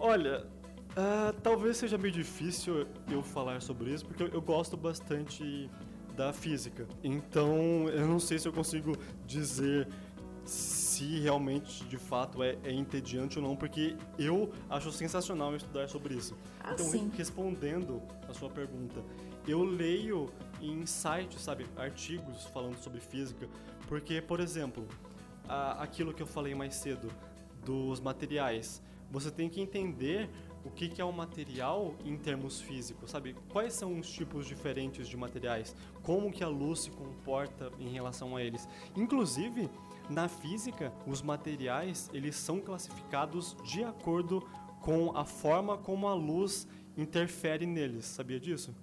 Olha, Uh, talvez seja meio difícil eu falar sobre isso, porque eu, gosto bastante da física. Então, eu não sei se eu consigo dizer se realmente, de fato, é, é entediante ou não, porque eu acho sensacional estudar sobre isso. Ah, então, sim. respondendo a sua pergunta, eu leio em sites, sabe, artigos falando sobre física, porque, por exemplo, aquilo que eu falei mais cedo dos materiais, você tem que entender o que, que é o um material em termos físicos, sabe? Quais são os tipos diferentes de materiais? Como que a luz se comporta em relação a eles? Inclusive, na física, os materiais eles são classificados de acordo com a forma como a luz interfere neles. Sabia disso?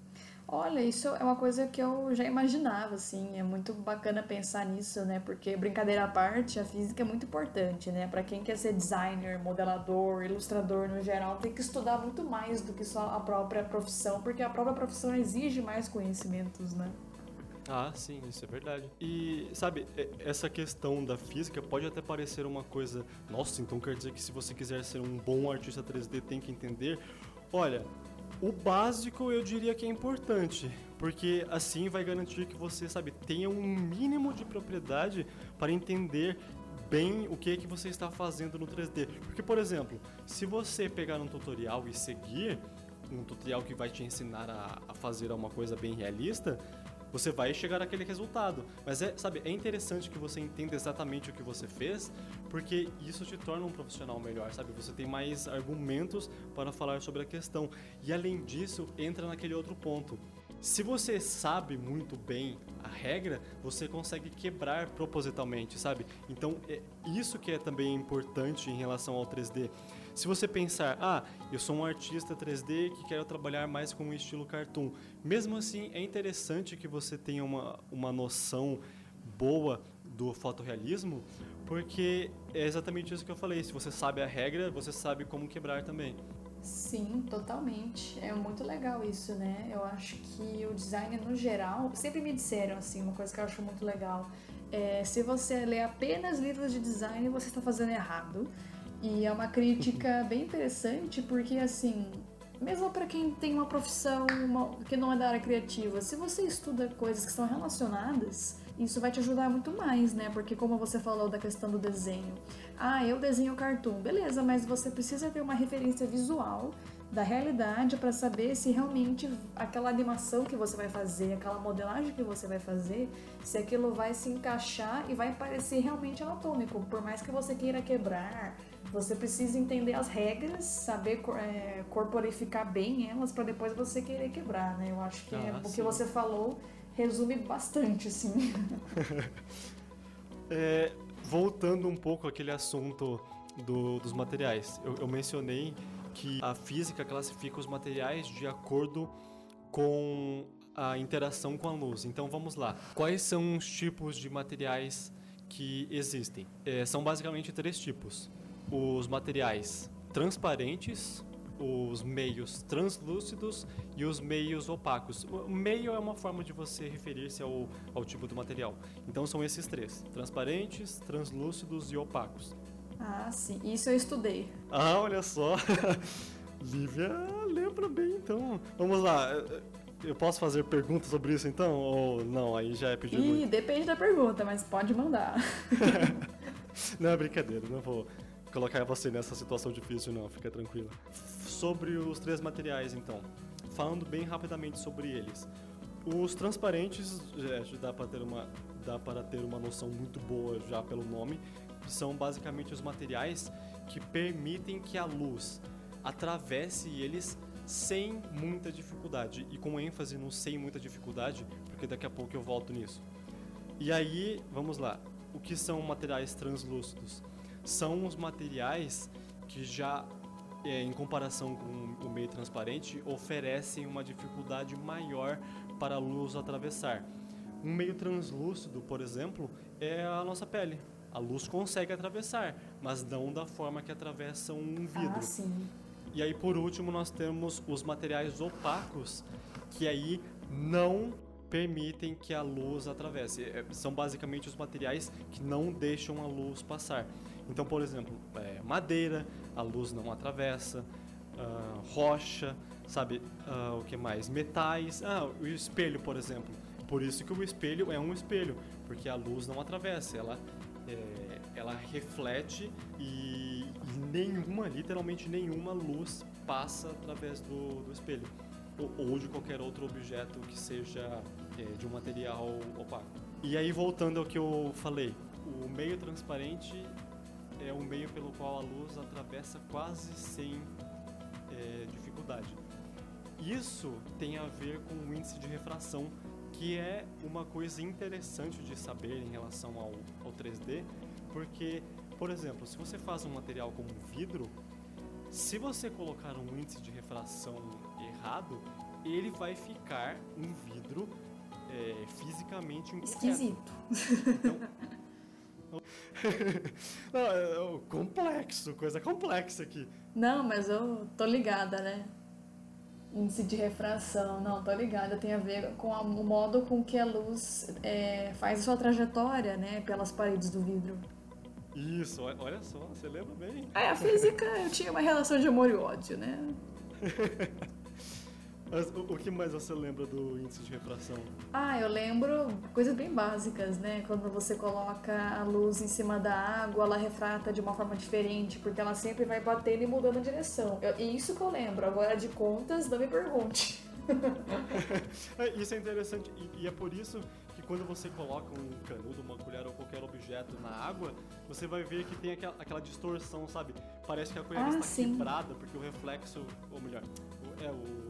Olha, isso é uma coisa que eu já imaginava, assim, é muito bacana pensar nisso, né? Porque brincadeira à parte, a física é muito importante, né? Para quem quer ser designer, modelador, ilustrador no geral, tem que estudar muito mais do que só a própria profissão, porque a própria profissão exige mais conhecimentos, né? Ah, sim, isso é verdade. E, sabe, essa questão da física pode até parecer uma coisa, nossa, então quer dizer que se você quiser ser um bom artista 3D tem que entender. Olha, o básico eu diria que é importante, porque assim vai garantir que você, sabe, tenha um mínimo de propriedade para entender bem o que é que você está fazendo no 3D. Porque, por exemplo, se você pegar um tutorial e seguir, um tutorial que vai te ensinar a, a fazer uma coisa bem realista, você vai chegar àquele resultado. Mas é, sabe, é interessante que você entenda exatamente o que você fez, porque isso te torna um profissional melhor, sabe? Você tem mais argumentos para falar sobre a questão. E além disso, entra naquele outro ponto. Se você sabe muito bem a regra, você consegue quebrar propositalmente, sabe? Então, é isso que é também importante em relação ao 3D. Se você pensar, ah, eu sou um artista 3D que quero trabalhar mais com o estilo cartoon, mesmo assim é interessante que você tenha uma, uma noção boa do fotorrealismo, porque é exatamente isso que eu falei. Se você sabe a regra, você sabe como quebrar também. Sim, totalmente. É muito legal isso, né? Eu acho que o design no geral, sempre me disseram assim, uma coisa que eu acho muito legal. É, se você lê apenas livros de design, você está fazendo errado. E é uma crítica bem interessante, porque assim, mesmo para quem tem uma profissão uma, que não é da área criativa, se você estuda coisas que são relacionadas, isso vai te ajudar muito mais, né? Porque como você falou da questão do desenho, ah, eu desenho cartoon, beleza, mas você precisa ter uma referência visual da realidade para saber se realmente aquela animação que você vai fazer, aquela modelagem que você vai fazer, se aquilo vai se encaixar e vai parecer realmente anatômico, por mais que você queira quebrar você precisa entender as regras, saber é, corporificar bem elas para depois você querer quebrar, né? Eu acho que ah, o que você falou resume bastante, assim. é, voltando um pouco àquele assunto do, dos materiais, eu, eu mencionei que a física classifica os materiais de acordo com a interação com a luz. Então vamos lá. Quais são os tipos de materiais que existem? É, são basicamente três tipos os materiais transparentes, os meios translúcidos e os meios opacos. O meio é uma forma de você referir-se ao, ao tipo do material. Então são esses três: transparentes, translúcidos e opacos. Ah, sim. Isso eu estudei. Ah, olha só. Lívia lembra bem, então. Vamos lá. Eu posso fazer perguntas sobre isso então? Ou não? Aí já é pedir Ih, muito. depende da pergunta, mas pode mandar. não, é brincadeira. Não vou colocar você nessa situação difícil, não, fica tranquila. Sobre os três materiais, então, falando bem rapidamente sobre eles. Os transparentes, já dá para ter uma dá para ter uma noção muito boa já pelo nome, são basicamente os materiais que permitem que a luz atravesse eles sem muita dificuldade e com ênfase no sem muita dificuldade, porque daqui a pouco eu volto nisso. E aí, vamos lá. O que são materiais translúcidos? São os materiais que já, é, em comparação com o meio transparente, oferecem uma dificuldade maior para a luz atravessar. Um meio translúcido, por exemplo, é a nossa pele. A luz consegue atravessar, mas não da forma que atravessa um vidro. Ah, sim. E aí, por último, nós temos os materiais opacos, que aí não permitem que a luz atravesse. É, são basicamente os materiais que não deixam a luz passar. Então, por exemplo, é, madeira, a luz não atravessa, uh, rocha, sabe, uh, o que mais? Metais, ah, o espelho, por exemplo. Por isso que o espelho é um espelho, porque a luz não atravessa, ela, é, ela reflete e, e, nenhuma, literalmente nenhuma luz passa através do, do espelho. Ou, de qualquer outro objeto que seja é, de um material opaco. E aí, voltando ao que eu falei, o meio transparente é um meio pelo qual a luz atravessa quase sem é, dificuldade. Isso tem a ver com o índice de refração, que é uma coisa interessante de saber em relação ao, ao 3D, porque, por exemplo, se você faz um material como vidro, Se você colocar um índice de refração errado, ele vai ficar um vidro é, fisicamente incorreto. Esquisito. Então, não, é, é complexo, coisa complexa aqui. Não, mas eu tô ligada, né? Índice de refração, não, tô ligada. Tem a ver com a, o modo com que a luz é, faz a sua trajetória, né? Pelas paredes do vidro. Isso, olha só, você lembra bem. É, a física, eu tinha uma relação de amor e ódio, né? Mas o, o, que mais você lembra do índice de refração? Ah, eu lembro coisas bem básicas, né? Quando você coloca a luz em cima da água, ela refrata de uma forma diferente, porque ela sempre vai batendo e mudando a direção. Eu, isso que eu lembro. Agora, de contas, não me pergunte. É, isso é interessante, e, e é por isso que quando você coloca um canudo, uma colher ou qualquer objeto na água, você vai ver que tem aquela, aquela distorção, sabe? Parece que a colher Ah, está sim. quebrada, porque o reflexo, ou melhor, o- é o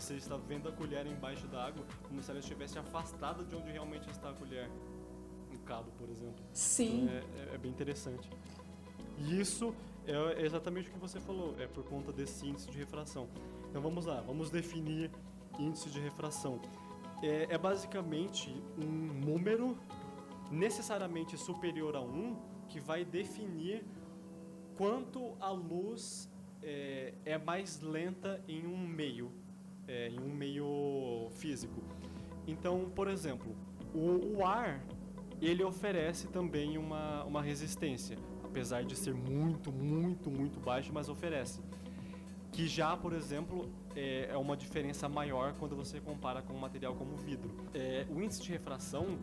você está vendo a colher embaixo da água como se ela estivesse afastada de onde realmente está a colher. Um cabo, por exemplo. Sim. É, é- é bem interessante. E isso é exatamente o que você falou, é por conta desse índice de refração. Então vamos lá, vamos definir índice de refração. É, é basicamente um número necessariamente superior a 1 que vai definir quanto a luz é, é mais lenta em um meio, é, em um meio físico. Então, por exemplo, o, o ar ele oferece também uma, uma resistência, apesar de ser muito, muito, muito baixo, mas oferece. Que já, por exemplo, é, é uma diferença maior quando você compara com um material como vidro. É, o índice de refração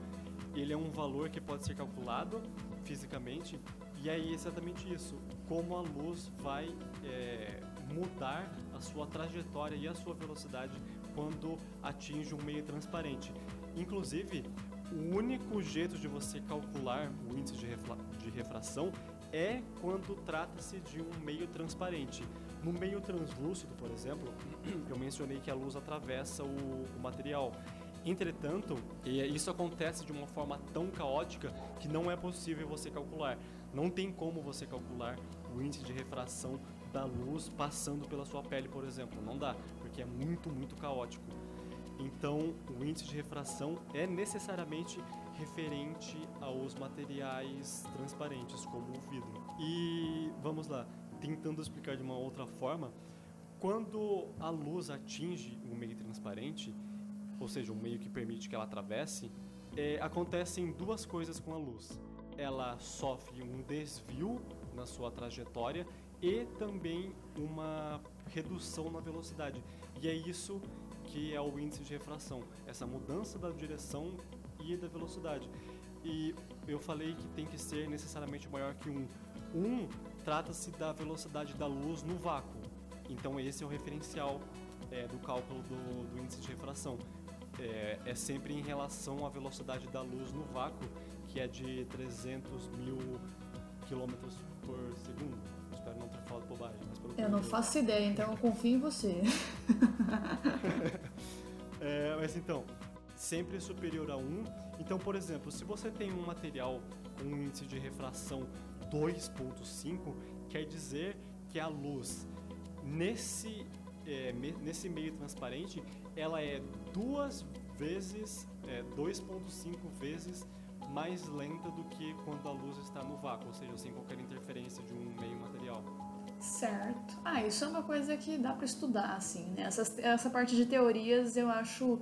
ele é um valor que pode ser calculado fisicamente e é exatamente isso, como a luz vai é, mudar a sua trajetória e a sua velocidade quando atinge um meio transparente. Inclusive, o único jeito de você calcular o índice de, de refração é quando trata-se de um meio transparente. No meio translúcido, por exemplo, eu mencionei que a luz atravessa o, o material. Entretanto, e isso acontece de uma forma tão caótica que não é possível você calcular. Não tem como você calcular o índice de refração da luz passando pela sua pele, por exemplo. Não dá, porque é muito, muito caótico. Então, o índice de refração é necessariamente referente aos materiais transparentes, como o vidro. E vamos lá, tentando explicar de uma outra forma, quando a luz atinge um meio transparente, ou seja, um meio que permite que ela atravesse, é, acontecem duas coisas com a luz. Ela sofre um desvio na sua trajetória e também uma redução na velocidade. E é isso que é o índice de refração, essa mudança da direção e da velocidade. E eu falei que tem que ser necessariamente maior que um. Um trata-se da velocidade da luz no vácuo. Então esse é o referencial é, do cálculo do, do índice de refração. É, é sempre em relação à velocidade da luz no vácuo, que é de 300 mil quilômetros por segundo. Espero não ter falado bobagem. Mas pelo Eu não faço ideia, então eu confio em você. É, mas então, sempre superior a 1. Então, por exemplo, se você tem um material com um índice de refração 2.5, quer dizer que a luz nesse, é, me- nesse meio transparente, ela é duas vezes, é, 2.5 vezes mais lenta do que quando a luz está no vácuo, ou seja, sem qualquer interferência de um meio material. Certo. Ah, isso é uma coisa que dá pra estudar, assim, né? Essas- essa parte de teorias eu acho,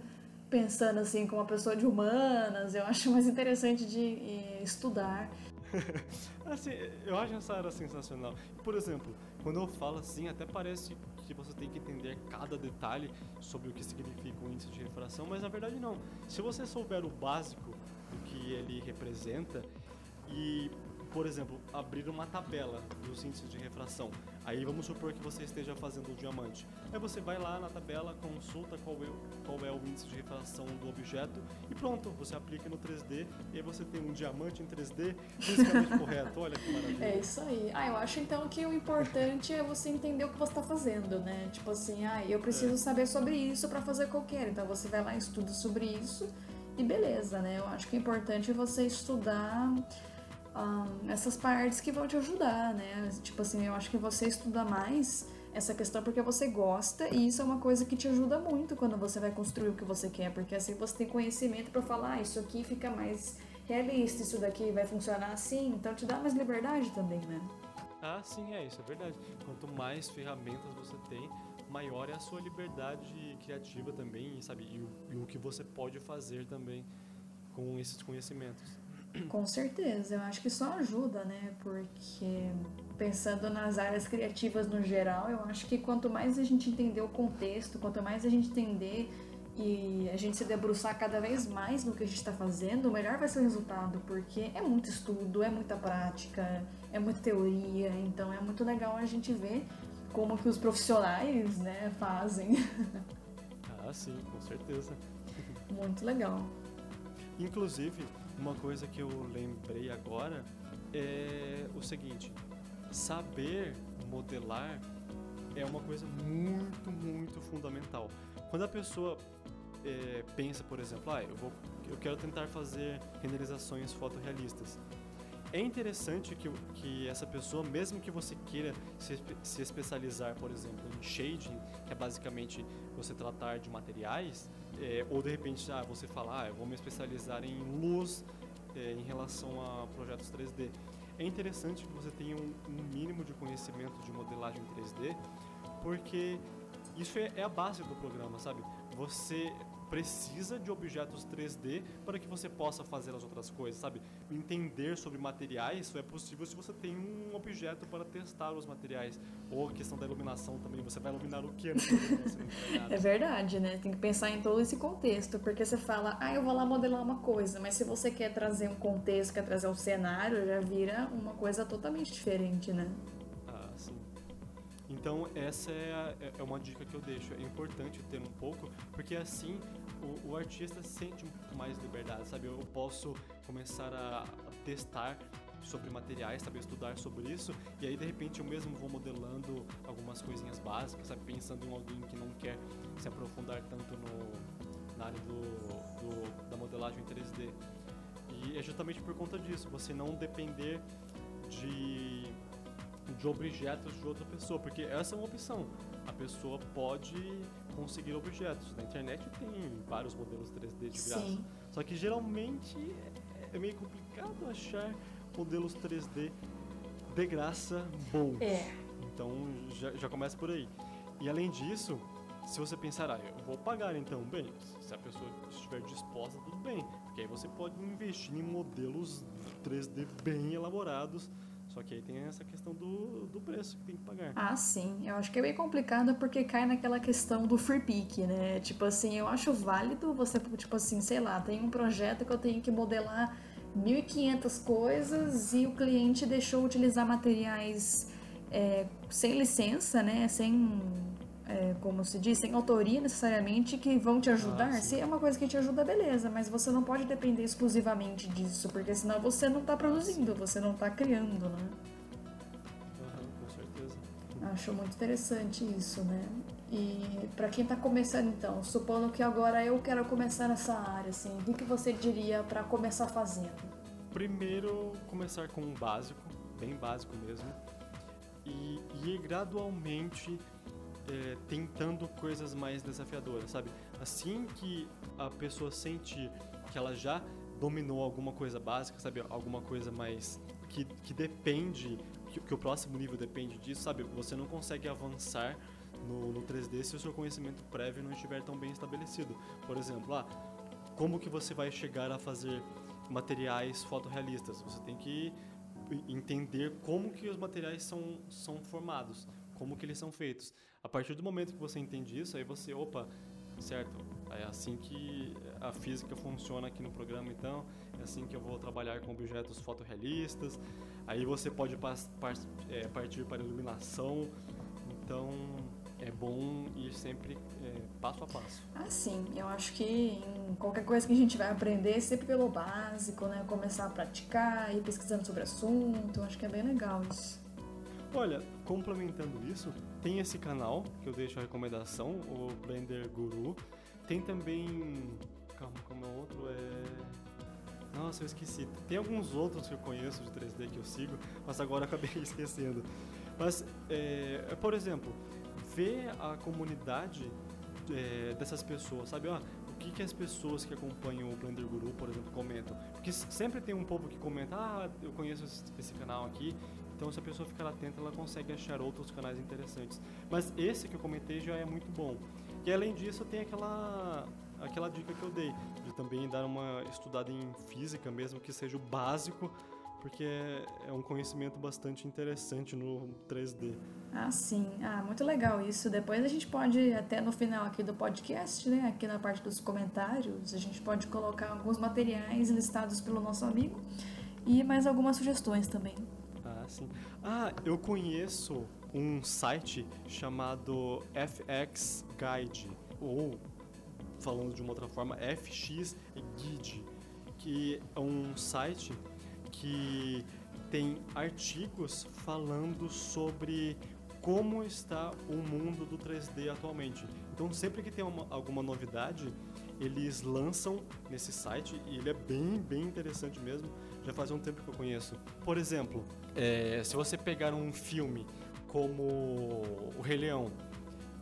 pensando assim, como uma pessoa de humanas, eu acho mais interessante de estudar. Assim, eu acho essa área sensacional. Por exemplo, quando eu falo assim, até parece que você tem que entender cada detalhe sobre o que significa o índice de refração, mas na verdade não. Se você souber o básico do que ele representa e, por exemplo, abrir uma tabela dos índices de refração, aí vamos supor que você esteja fazendo o diamante. Aí você vai lá na tabela, consulta qual é, qual é o índice de refração do objeto e pronto, você aplica no 3D e aí você tem um diamante em 3D fisicamente correto. Olha que maravilha. É isso aí. Ah, eu acho então que o importante é você entender o que você tá fazendo, né? Tipo assim, ah, eu preciso É. saber sobre isso pra fazer qualquer. Então você vai lá, estuda sobre isso e beleza, né? Eu acho que o importante é você estudar um, essas partes que vão te ajudar, né? Tipo assim, eu acho que você estuda mais essa questão porque você gosta e isso é uma coisa que te ajuda muito quando você vai construir o que você quer, porque assim você tem conhecimento para falar, ah, isso aqui fica mais realista, isso daqui vai funcionar assim, então te dá mais liberdade também, né? Ah, sim, é isso, é verdade. Quanto mais ferramentas você tem, maior é a sua liberdade criativa também, sabe? E o, e o que você pode fazer também com esses conhecimentos. Com certeza, eu acho que só ajuda, né? Porque pensando nas áreas criativas no geral, eu acho que quanto mais a gente entender o contexto, quanto mais a gente entender e a gente se debruçar cada vez mais no que a gente está fazendo, melhor vai ser o resultado, porque é muito estudo, é muita prática, é muita teoria, então é muito legal a gente ver como que os profissionais, né, fazem. Ah, sim, com certeza. Muito legal. Inclusive, uma coisa que eu lembrei agora é o seguinte: saber modelar é uma coisa muito, muito fundamental. Quando a pessoa é, pensa, por exemplo, ah, eu, vou, eu quero tentar fazer renderizações fotorrealistas. É interessante que, que essa pessoa, mesmo que você queira se, se especializar, por exemplo, em shading, que é basicamente você tratar de materiais, é, ou de repente ah, você falar, ah, eu vou me especializar em luz é, em relação a projetos 3D. É interessante que você tenha um, um mínimo de conhecimento de modelagem 3D, porque isso é, é a base do programa, sabe? Você precisa de objetos 3D para que você possa fazer as outras coisas, sabe? Entender sobre materiais só é possível se você tem um objeto para testar os materiais. Ou a questão da iluminação também, você vai iluminar o que É verdade, né? Tem que pensar em todo esse contexto, porque você fala, ah, eu vou lá modelar uma coisa, mas se você quer trazer um contexto, quer trazer um cenário, já vira uma coisa totalmente diferente, né? Então essa é, a, é, é uma dica que eu deixo. É importante ter um pouco, porque assim o, o artista sente muito mais liberdade, sabe? Eu posso começar a, testar sobre materiais, saber estudar sobre isso, e aí de repente eu mesmo vou modelando algumas coisinhas básicas, sabe? Pensando em alguém que não quer se aprofundar tanto no, na área do, do, da modelagem 3D. E é justamente por conta disso, você não depender de de objetos de outra pessoa, porque essa é uma opção. A pessoa pode conseguir objetos. Na internet tem vários modelos 3D de graça. Sim. Só que geralmente é meio complicado achar modelos 3D de graça bons. É. Então já, já começa por aí. E além disso, se você pensar, ah, eu vou pagar então, bem, se a pessoa estiver disposta, tudo bem. Porque aí você pode investir em modelos 3D bem elaborados só que aí tem essa questão do, do preço que tem que pagar. Ah, sim. Eu acho que é bem complicado porque cai naquela questão do free pick, né? Tipo assim, eu acho válido você, tipo assim, sei lá, tem um projeto que eu tenho que modelar 1.500 coisas e o cliente deixou utilizar materiais é, sem licença, né? Sem é, como se diz, sem autoria necessariamente, que vão te ajudar. Ah, se é uma coisa que te ajuda, beleza, mas você não pode depender exclusivamente disso, porque senão você não está produzindo, você não está criando, né? Uhum, com certeza. Acho muito interessante isso, né? E para quem está começando então, supondo que agora eu quero começar nessa área, assim, o que você diria para começar fazendo? Primeiro, começar com um básico, bem básico mesmo, e ir gradualmente é, tentando coisas mais desafiadoras, sabe? Assim que a pessoa sentir que ela já dominou alguma coisa básica, sabe? Alguma coisa mais que, que depende, que, que o próximo nível depende disso, sabe? Você não consegue avançar no, no 3D se o seu conhecimento prévio não estiver tão bem estabelecido. Por exemplo, ah, como que você vai chegar a fazer materiais fotorrealistas? Você tem que entender como que os materiais são, são formados, como que eles são feitos. A partir do momento que você entende isso, aí você, opa, certo, é assim que a física funciona aqui no programa, então, é assim que eu vou trabalhar com objetos fotorrealistas. Aí você pode é, partir para iluminação. Então, é bom ir sempre é, passo a passo. Ah, sim. Eu acho que em qualquer coisa que a gente vai aprender, sempre pelo básico, né? Começar a praticar, ir pesquisando sobre o assunto. Acho que é bem legal isso. Olha, complementando isso, tem esse canal que eu deixo a recomendação, o Blender Guru. Tem também. Calma, como é o outro? É. Nossa, eu esqueci. Tem alguns outros que eu conheço de 3D que eu sigo, mas agora acabei esquecendo. Mas, é, por exemplo, ver a comunidade é, dessas pessoas, sabe? O que, que as pessoas que acompanham o Blender Guru, por exemplo, comentam? Porque sempre tem um povo que comenta, ah, eu conheço esse canal aqui, então se a pessoa ficar atenta, ela consegue achar outros canais interessantes. Mas esse que eu comentei já é muito bom. E além disso, tem aquela aquela dica que eu dei, de também dar uma estudada em física, mesmo que seja o básico, porque é um conhecimento bastante interessante no 3D. Ah, sim. Ah, muito legal isso. Depois a gente pode, até no final aqui do podcast, né, aqui na parte dos comentários, a gente pode colocar alguns materiais listados pelo nosso amigo e mais algumas sugestões também. Ah, sim. Ah, eu conheço um site chamado FX Guide, ou falando de uma outra forma, FX Guide, que é um site que tem artigos falando sobre como está o mundo do 3D atualmente. Então, sempre que tem uma, alguma novidade, eles lançam nesse site e ele é bem, bem interessante mesmo. Já faz um tempo que eu conheço. Por exemplo, é, se você pegar um filme como O Rei Leão,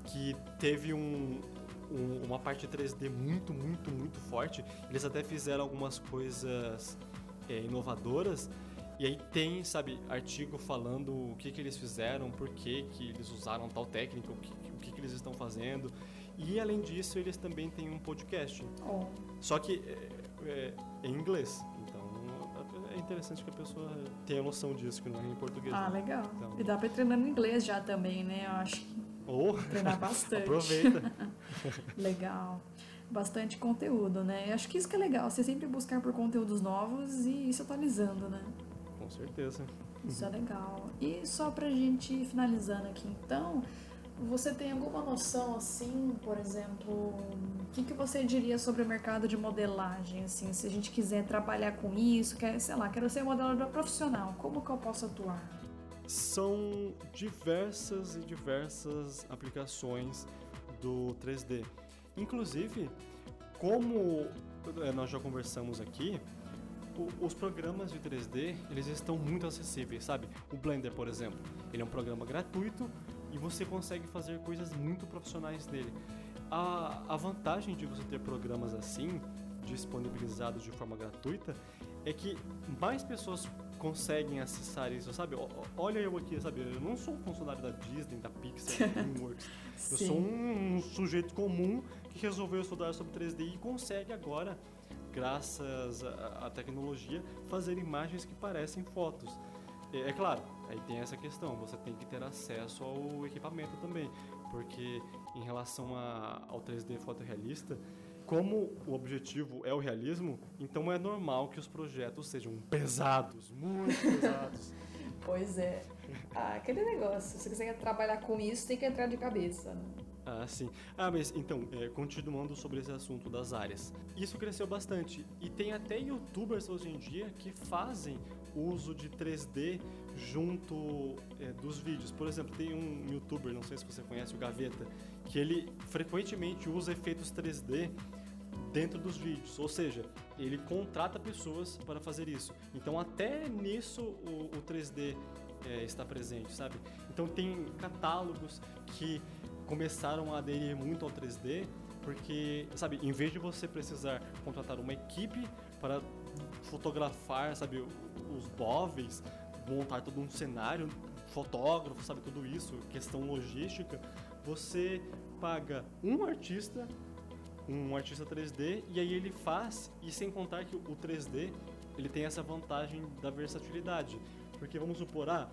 que teve um, um, uma parte 3D muito, muito, muito forte, eles até fizeram algumas coisas é, inovadoras. E aí tem, sabe, artigo falando o que, que eles fizeram, por que, que eles usaram tal técnica, o que, o que, que eles estão fazendo. E além disso, eles também têm um podcast. Oh. Só que é, é, em inglês. Interessante que a pessoa tenha noção disso, que não é em português. Ah, né? legal. Então... E dá pra ir treinando inglês já também, né? Eu acho que. Oh, treinar bastante. Aproveita. legal bastante conteúdo, né? Eu acho que isso que é legal, você sempre buscar por conteúdos novos e isso atualizando, né? Com certeza. Isso é legal. E só pra gente finalizando aqui, então, você tem alguma noção, assim, por exemplo, que, que você diria sobre o mercado de modelagem, assim, se a gente quiser trabalhar com isso, quer, sei lá, quero ser modelador profissional, como que eu posso atuar? São diversas e diversas aplicações do 3D. Inclusive, como eh, nós já conversamos aqui, os programas de 3D, eles estão muito acessíveis, sabe? O Blender, por exemplo, ele é um programa gratuito e você consegue fazer coisas muito profissionais nele. A, a vantagem de você ter programas assim, disponibilizados de forma gratuita, é que mais pessoas conseguem acessar isso, sabe? Olha eu aqui, sabe? Eu não sou um funcionário da Disney, da Pixar, da DreamWorks. eu sou um, um sujeito comum que resolveu estudar sobre 3D e consegue agora, graças à tecnologia, fazer imagens que parecem fotos. É, é claro, aí tem essa questão, você tem que ter acesso ao equipamento também, porque em relação a, ao 3D fotorrealista, como o objetivo é o realismo, então é normal que os projetos sejam pesados, muito pesados. pois é. Ah, aquele negócio, se você quer trabalhar com isso, tem que entrar de cabeça. Né? Ah, sim. Ah, mas então, é, continuando sobre esse assunto das áreas. Isso cresceu bastante. E tem até youtubers hoje em dia que fazem uso de 3D junto é, dos vídeos. Por exemplo, tem um youtuber, não sei se você conhece, o Gaveta, que ele frequentemente usa efeitos 3D dentro dos vídeos, ou seja, ele contrata pessoas para fazer isso. Então, até nisso o, o 3D é, está presente, sabe? Então, tem catálogos que começaram a aderir muito ao 3D, porque, sabe, em vez de você precisar contratar uma equipe para fotografar, sabe, os móveis, montar todo um cenário, fotógrafo, sabe, tudo isso, questão logística, você paga um artista, um artista 3D, e aí ele faz, e sem contar que o 3D, ele tem essa vantagem da versatilidade, porque vamos supor, ah,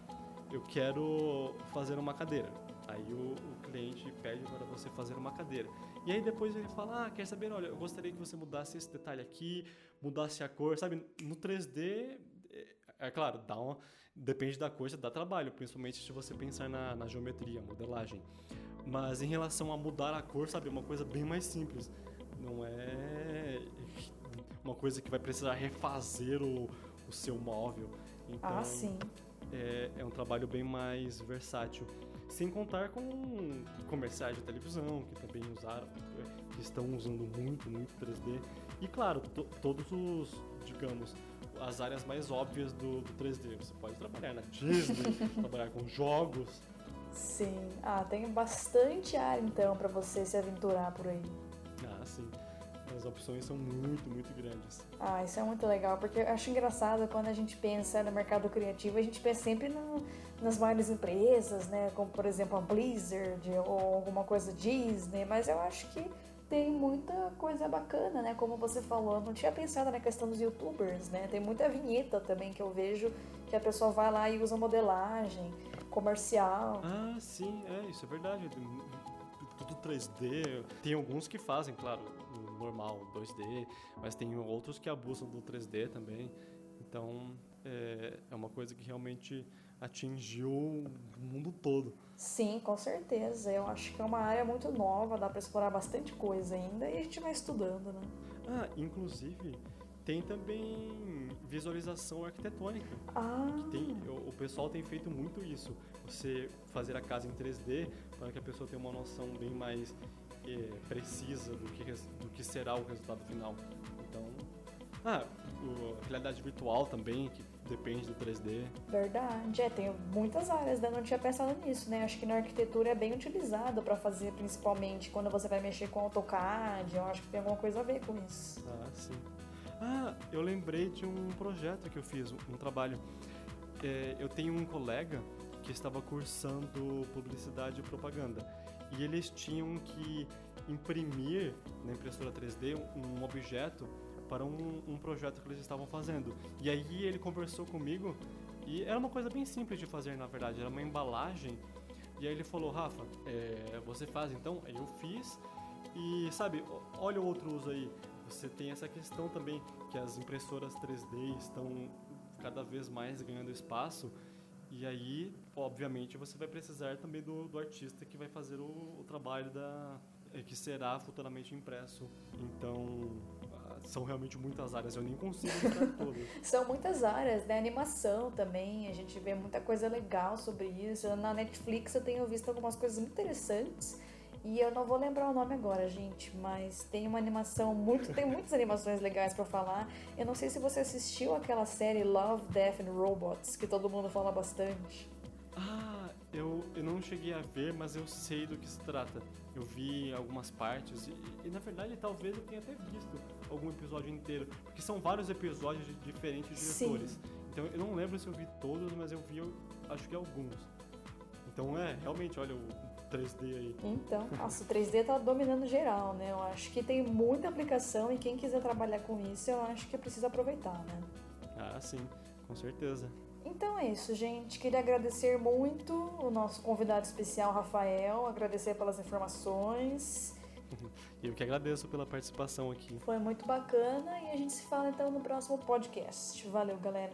eu quero fazer uma cadeira, aí o, o cliente pede para você fazer uma cadeira, e aí depois ele fala, ah, quer saber, olha, eu gostaria que você mudasse esse detalhe aqui, mudasse a cor, sabe, no 3D é, é claro, dá uma, depende da coisa, dá trabalho, principalmente se você pensar na, na geometria, modelagem. Mas em relação a mudar a cor, sabe, é uma coisa bem mais simples. Não é uma coisa que vai precisar refazer o, o seu móvel. Então, ah, sim. É, é um trabalho bem mais versátil. Sem contar com comerciais de televisão, que também usaram, que estão usando muito, muito 3D. E claro, todos os digamos, as áreas mais óbvias do, do 3D. Você pode trabalhar na Disney, trabalhar com jogos. Sim. Ah, tem bastante área então para você se aventurar por aí. Ah, sim. As opções são muito, muito grandes. Ah, isso é muito legal, porque eu acho engraçado quando a gente pensa no mercado criativo, a gente pensa sempre no, nas maiores empresas, né? Como por exemplo a Blizzard ou alguma coisa Disney, mas eu acho que tem muita coisa bacana, né? Como você falou, eu não tinha pensado na questão dos youtubers, né? Tem muita vinheta também que eu vejo que a pessoa vai lá e usa modelagem comercial. Ah, sim, é, isso é verdade. Tudo 3D. Tem alguns que fazem, claro, normal, 2D, mas tem outros que abusam do 3D também. Então, é, é uma coisa que realmente atingiu o mundo todo. Sim, com certeza. Eu acho que é uma área muito nova, dá para explorar bastante coisa ainda e a gente vai estudando, né? Ah, inclusive tem também visualização arquitetônica. Ah. Tem, o, pessoal tem feito muito isso. Você fazer a casa em 3D para que a pessoa tenha uma noção bem mais é, precisa do que, do que será o resultado final. Então, ah, o, a realidade virtual também, que depende do 3D. Verdade, é, tem muitas áreas, né? Não tinha pensado nisso, né? Acho que na arquitetura é bem utilizado para fazer, principalmente quando você vai mexer com AutoCAD, eu acho que tem alguma coisa a ver com isso. Ah, sim. Ah, eu lembrei de um projeto que eu fiz, um trabalho. É, eu tenho um colega que estava cursando publicidade e propaganda e eles tinham que imprimir na impressora 3D um objeto para um, um projeto que eles estavam fazendo. E aí ele conversou comigo e era uma coisa bem simples de fazer, na verdade, era uma embalagem. E aí ele falou, Rafa, é, você faz então? Eu fiz e, sabe, olha o outro uso aí. Você tem essa questão também que as impressoras 3D estão cada vez mais ganhando espaço. E aí, obviamente, você vai precisar também do, do artista que vai fazer o, o trabalho da, que será futuramente impresso. Então, são realmente muitas áreas, eu nem consigo entrar todas. são muitas áreas, né? Animação também, a gente vê muita coisa legal sobre isso. Na Netflix eu tenho visto algumas coisas muito interessantes. E eu não vou lembrar o nome agora, gente, mas tem uma animação muito, tem muitas animações legais para falar. Eu não sei se você assistiu aquela série Love, Death and Robots, que todo mundo fala bastante. Ah, eu, eu não cheguei a ver, mas eu sei do que se trata. Eu vi algumas partes e, e, na verdade talvez eu tenha até visto algum episódio inteiro, porque são vários episódios de diferentes diretores. Sim. Então eu não lembro se eu vi todos, mas eu vi acho que alguns. Então é, realmente, olha o 3D aí. Então, nossa, o 3D tá dominando geral, né? Eu acho que tem muita aplicação e quem quiser trabalhar com isso, eu acho que precisa aproveitar, né? Ah, sim, com certeza. Então é isso, gente. Queria agradecer muito o nosso convidado especial, Rafael, agradecer pelas informações. Eu que agradeço pela participação aqui. Foi muito bacana e a gente se fala então no próximo podcast. Valeu, galera.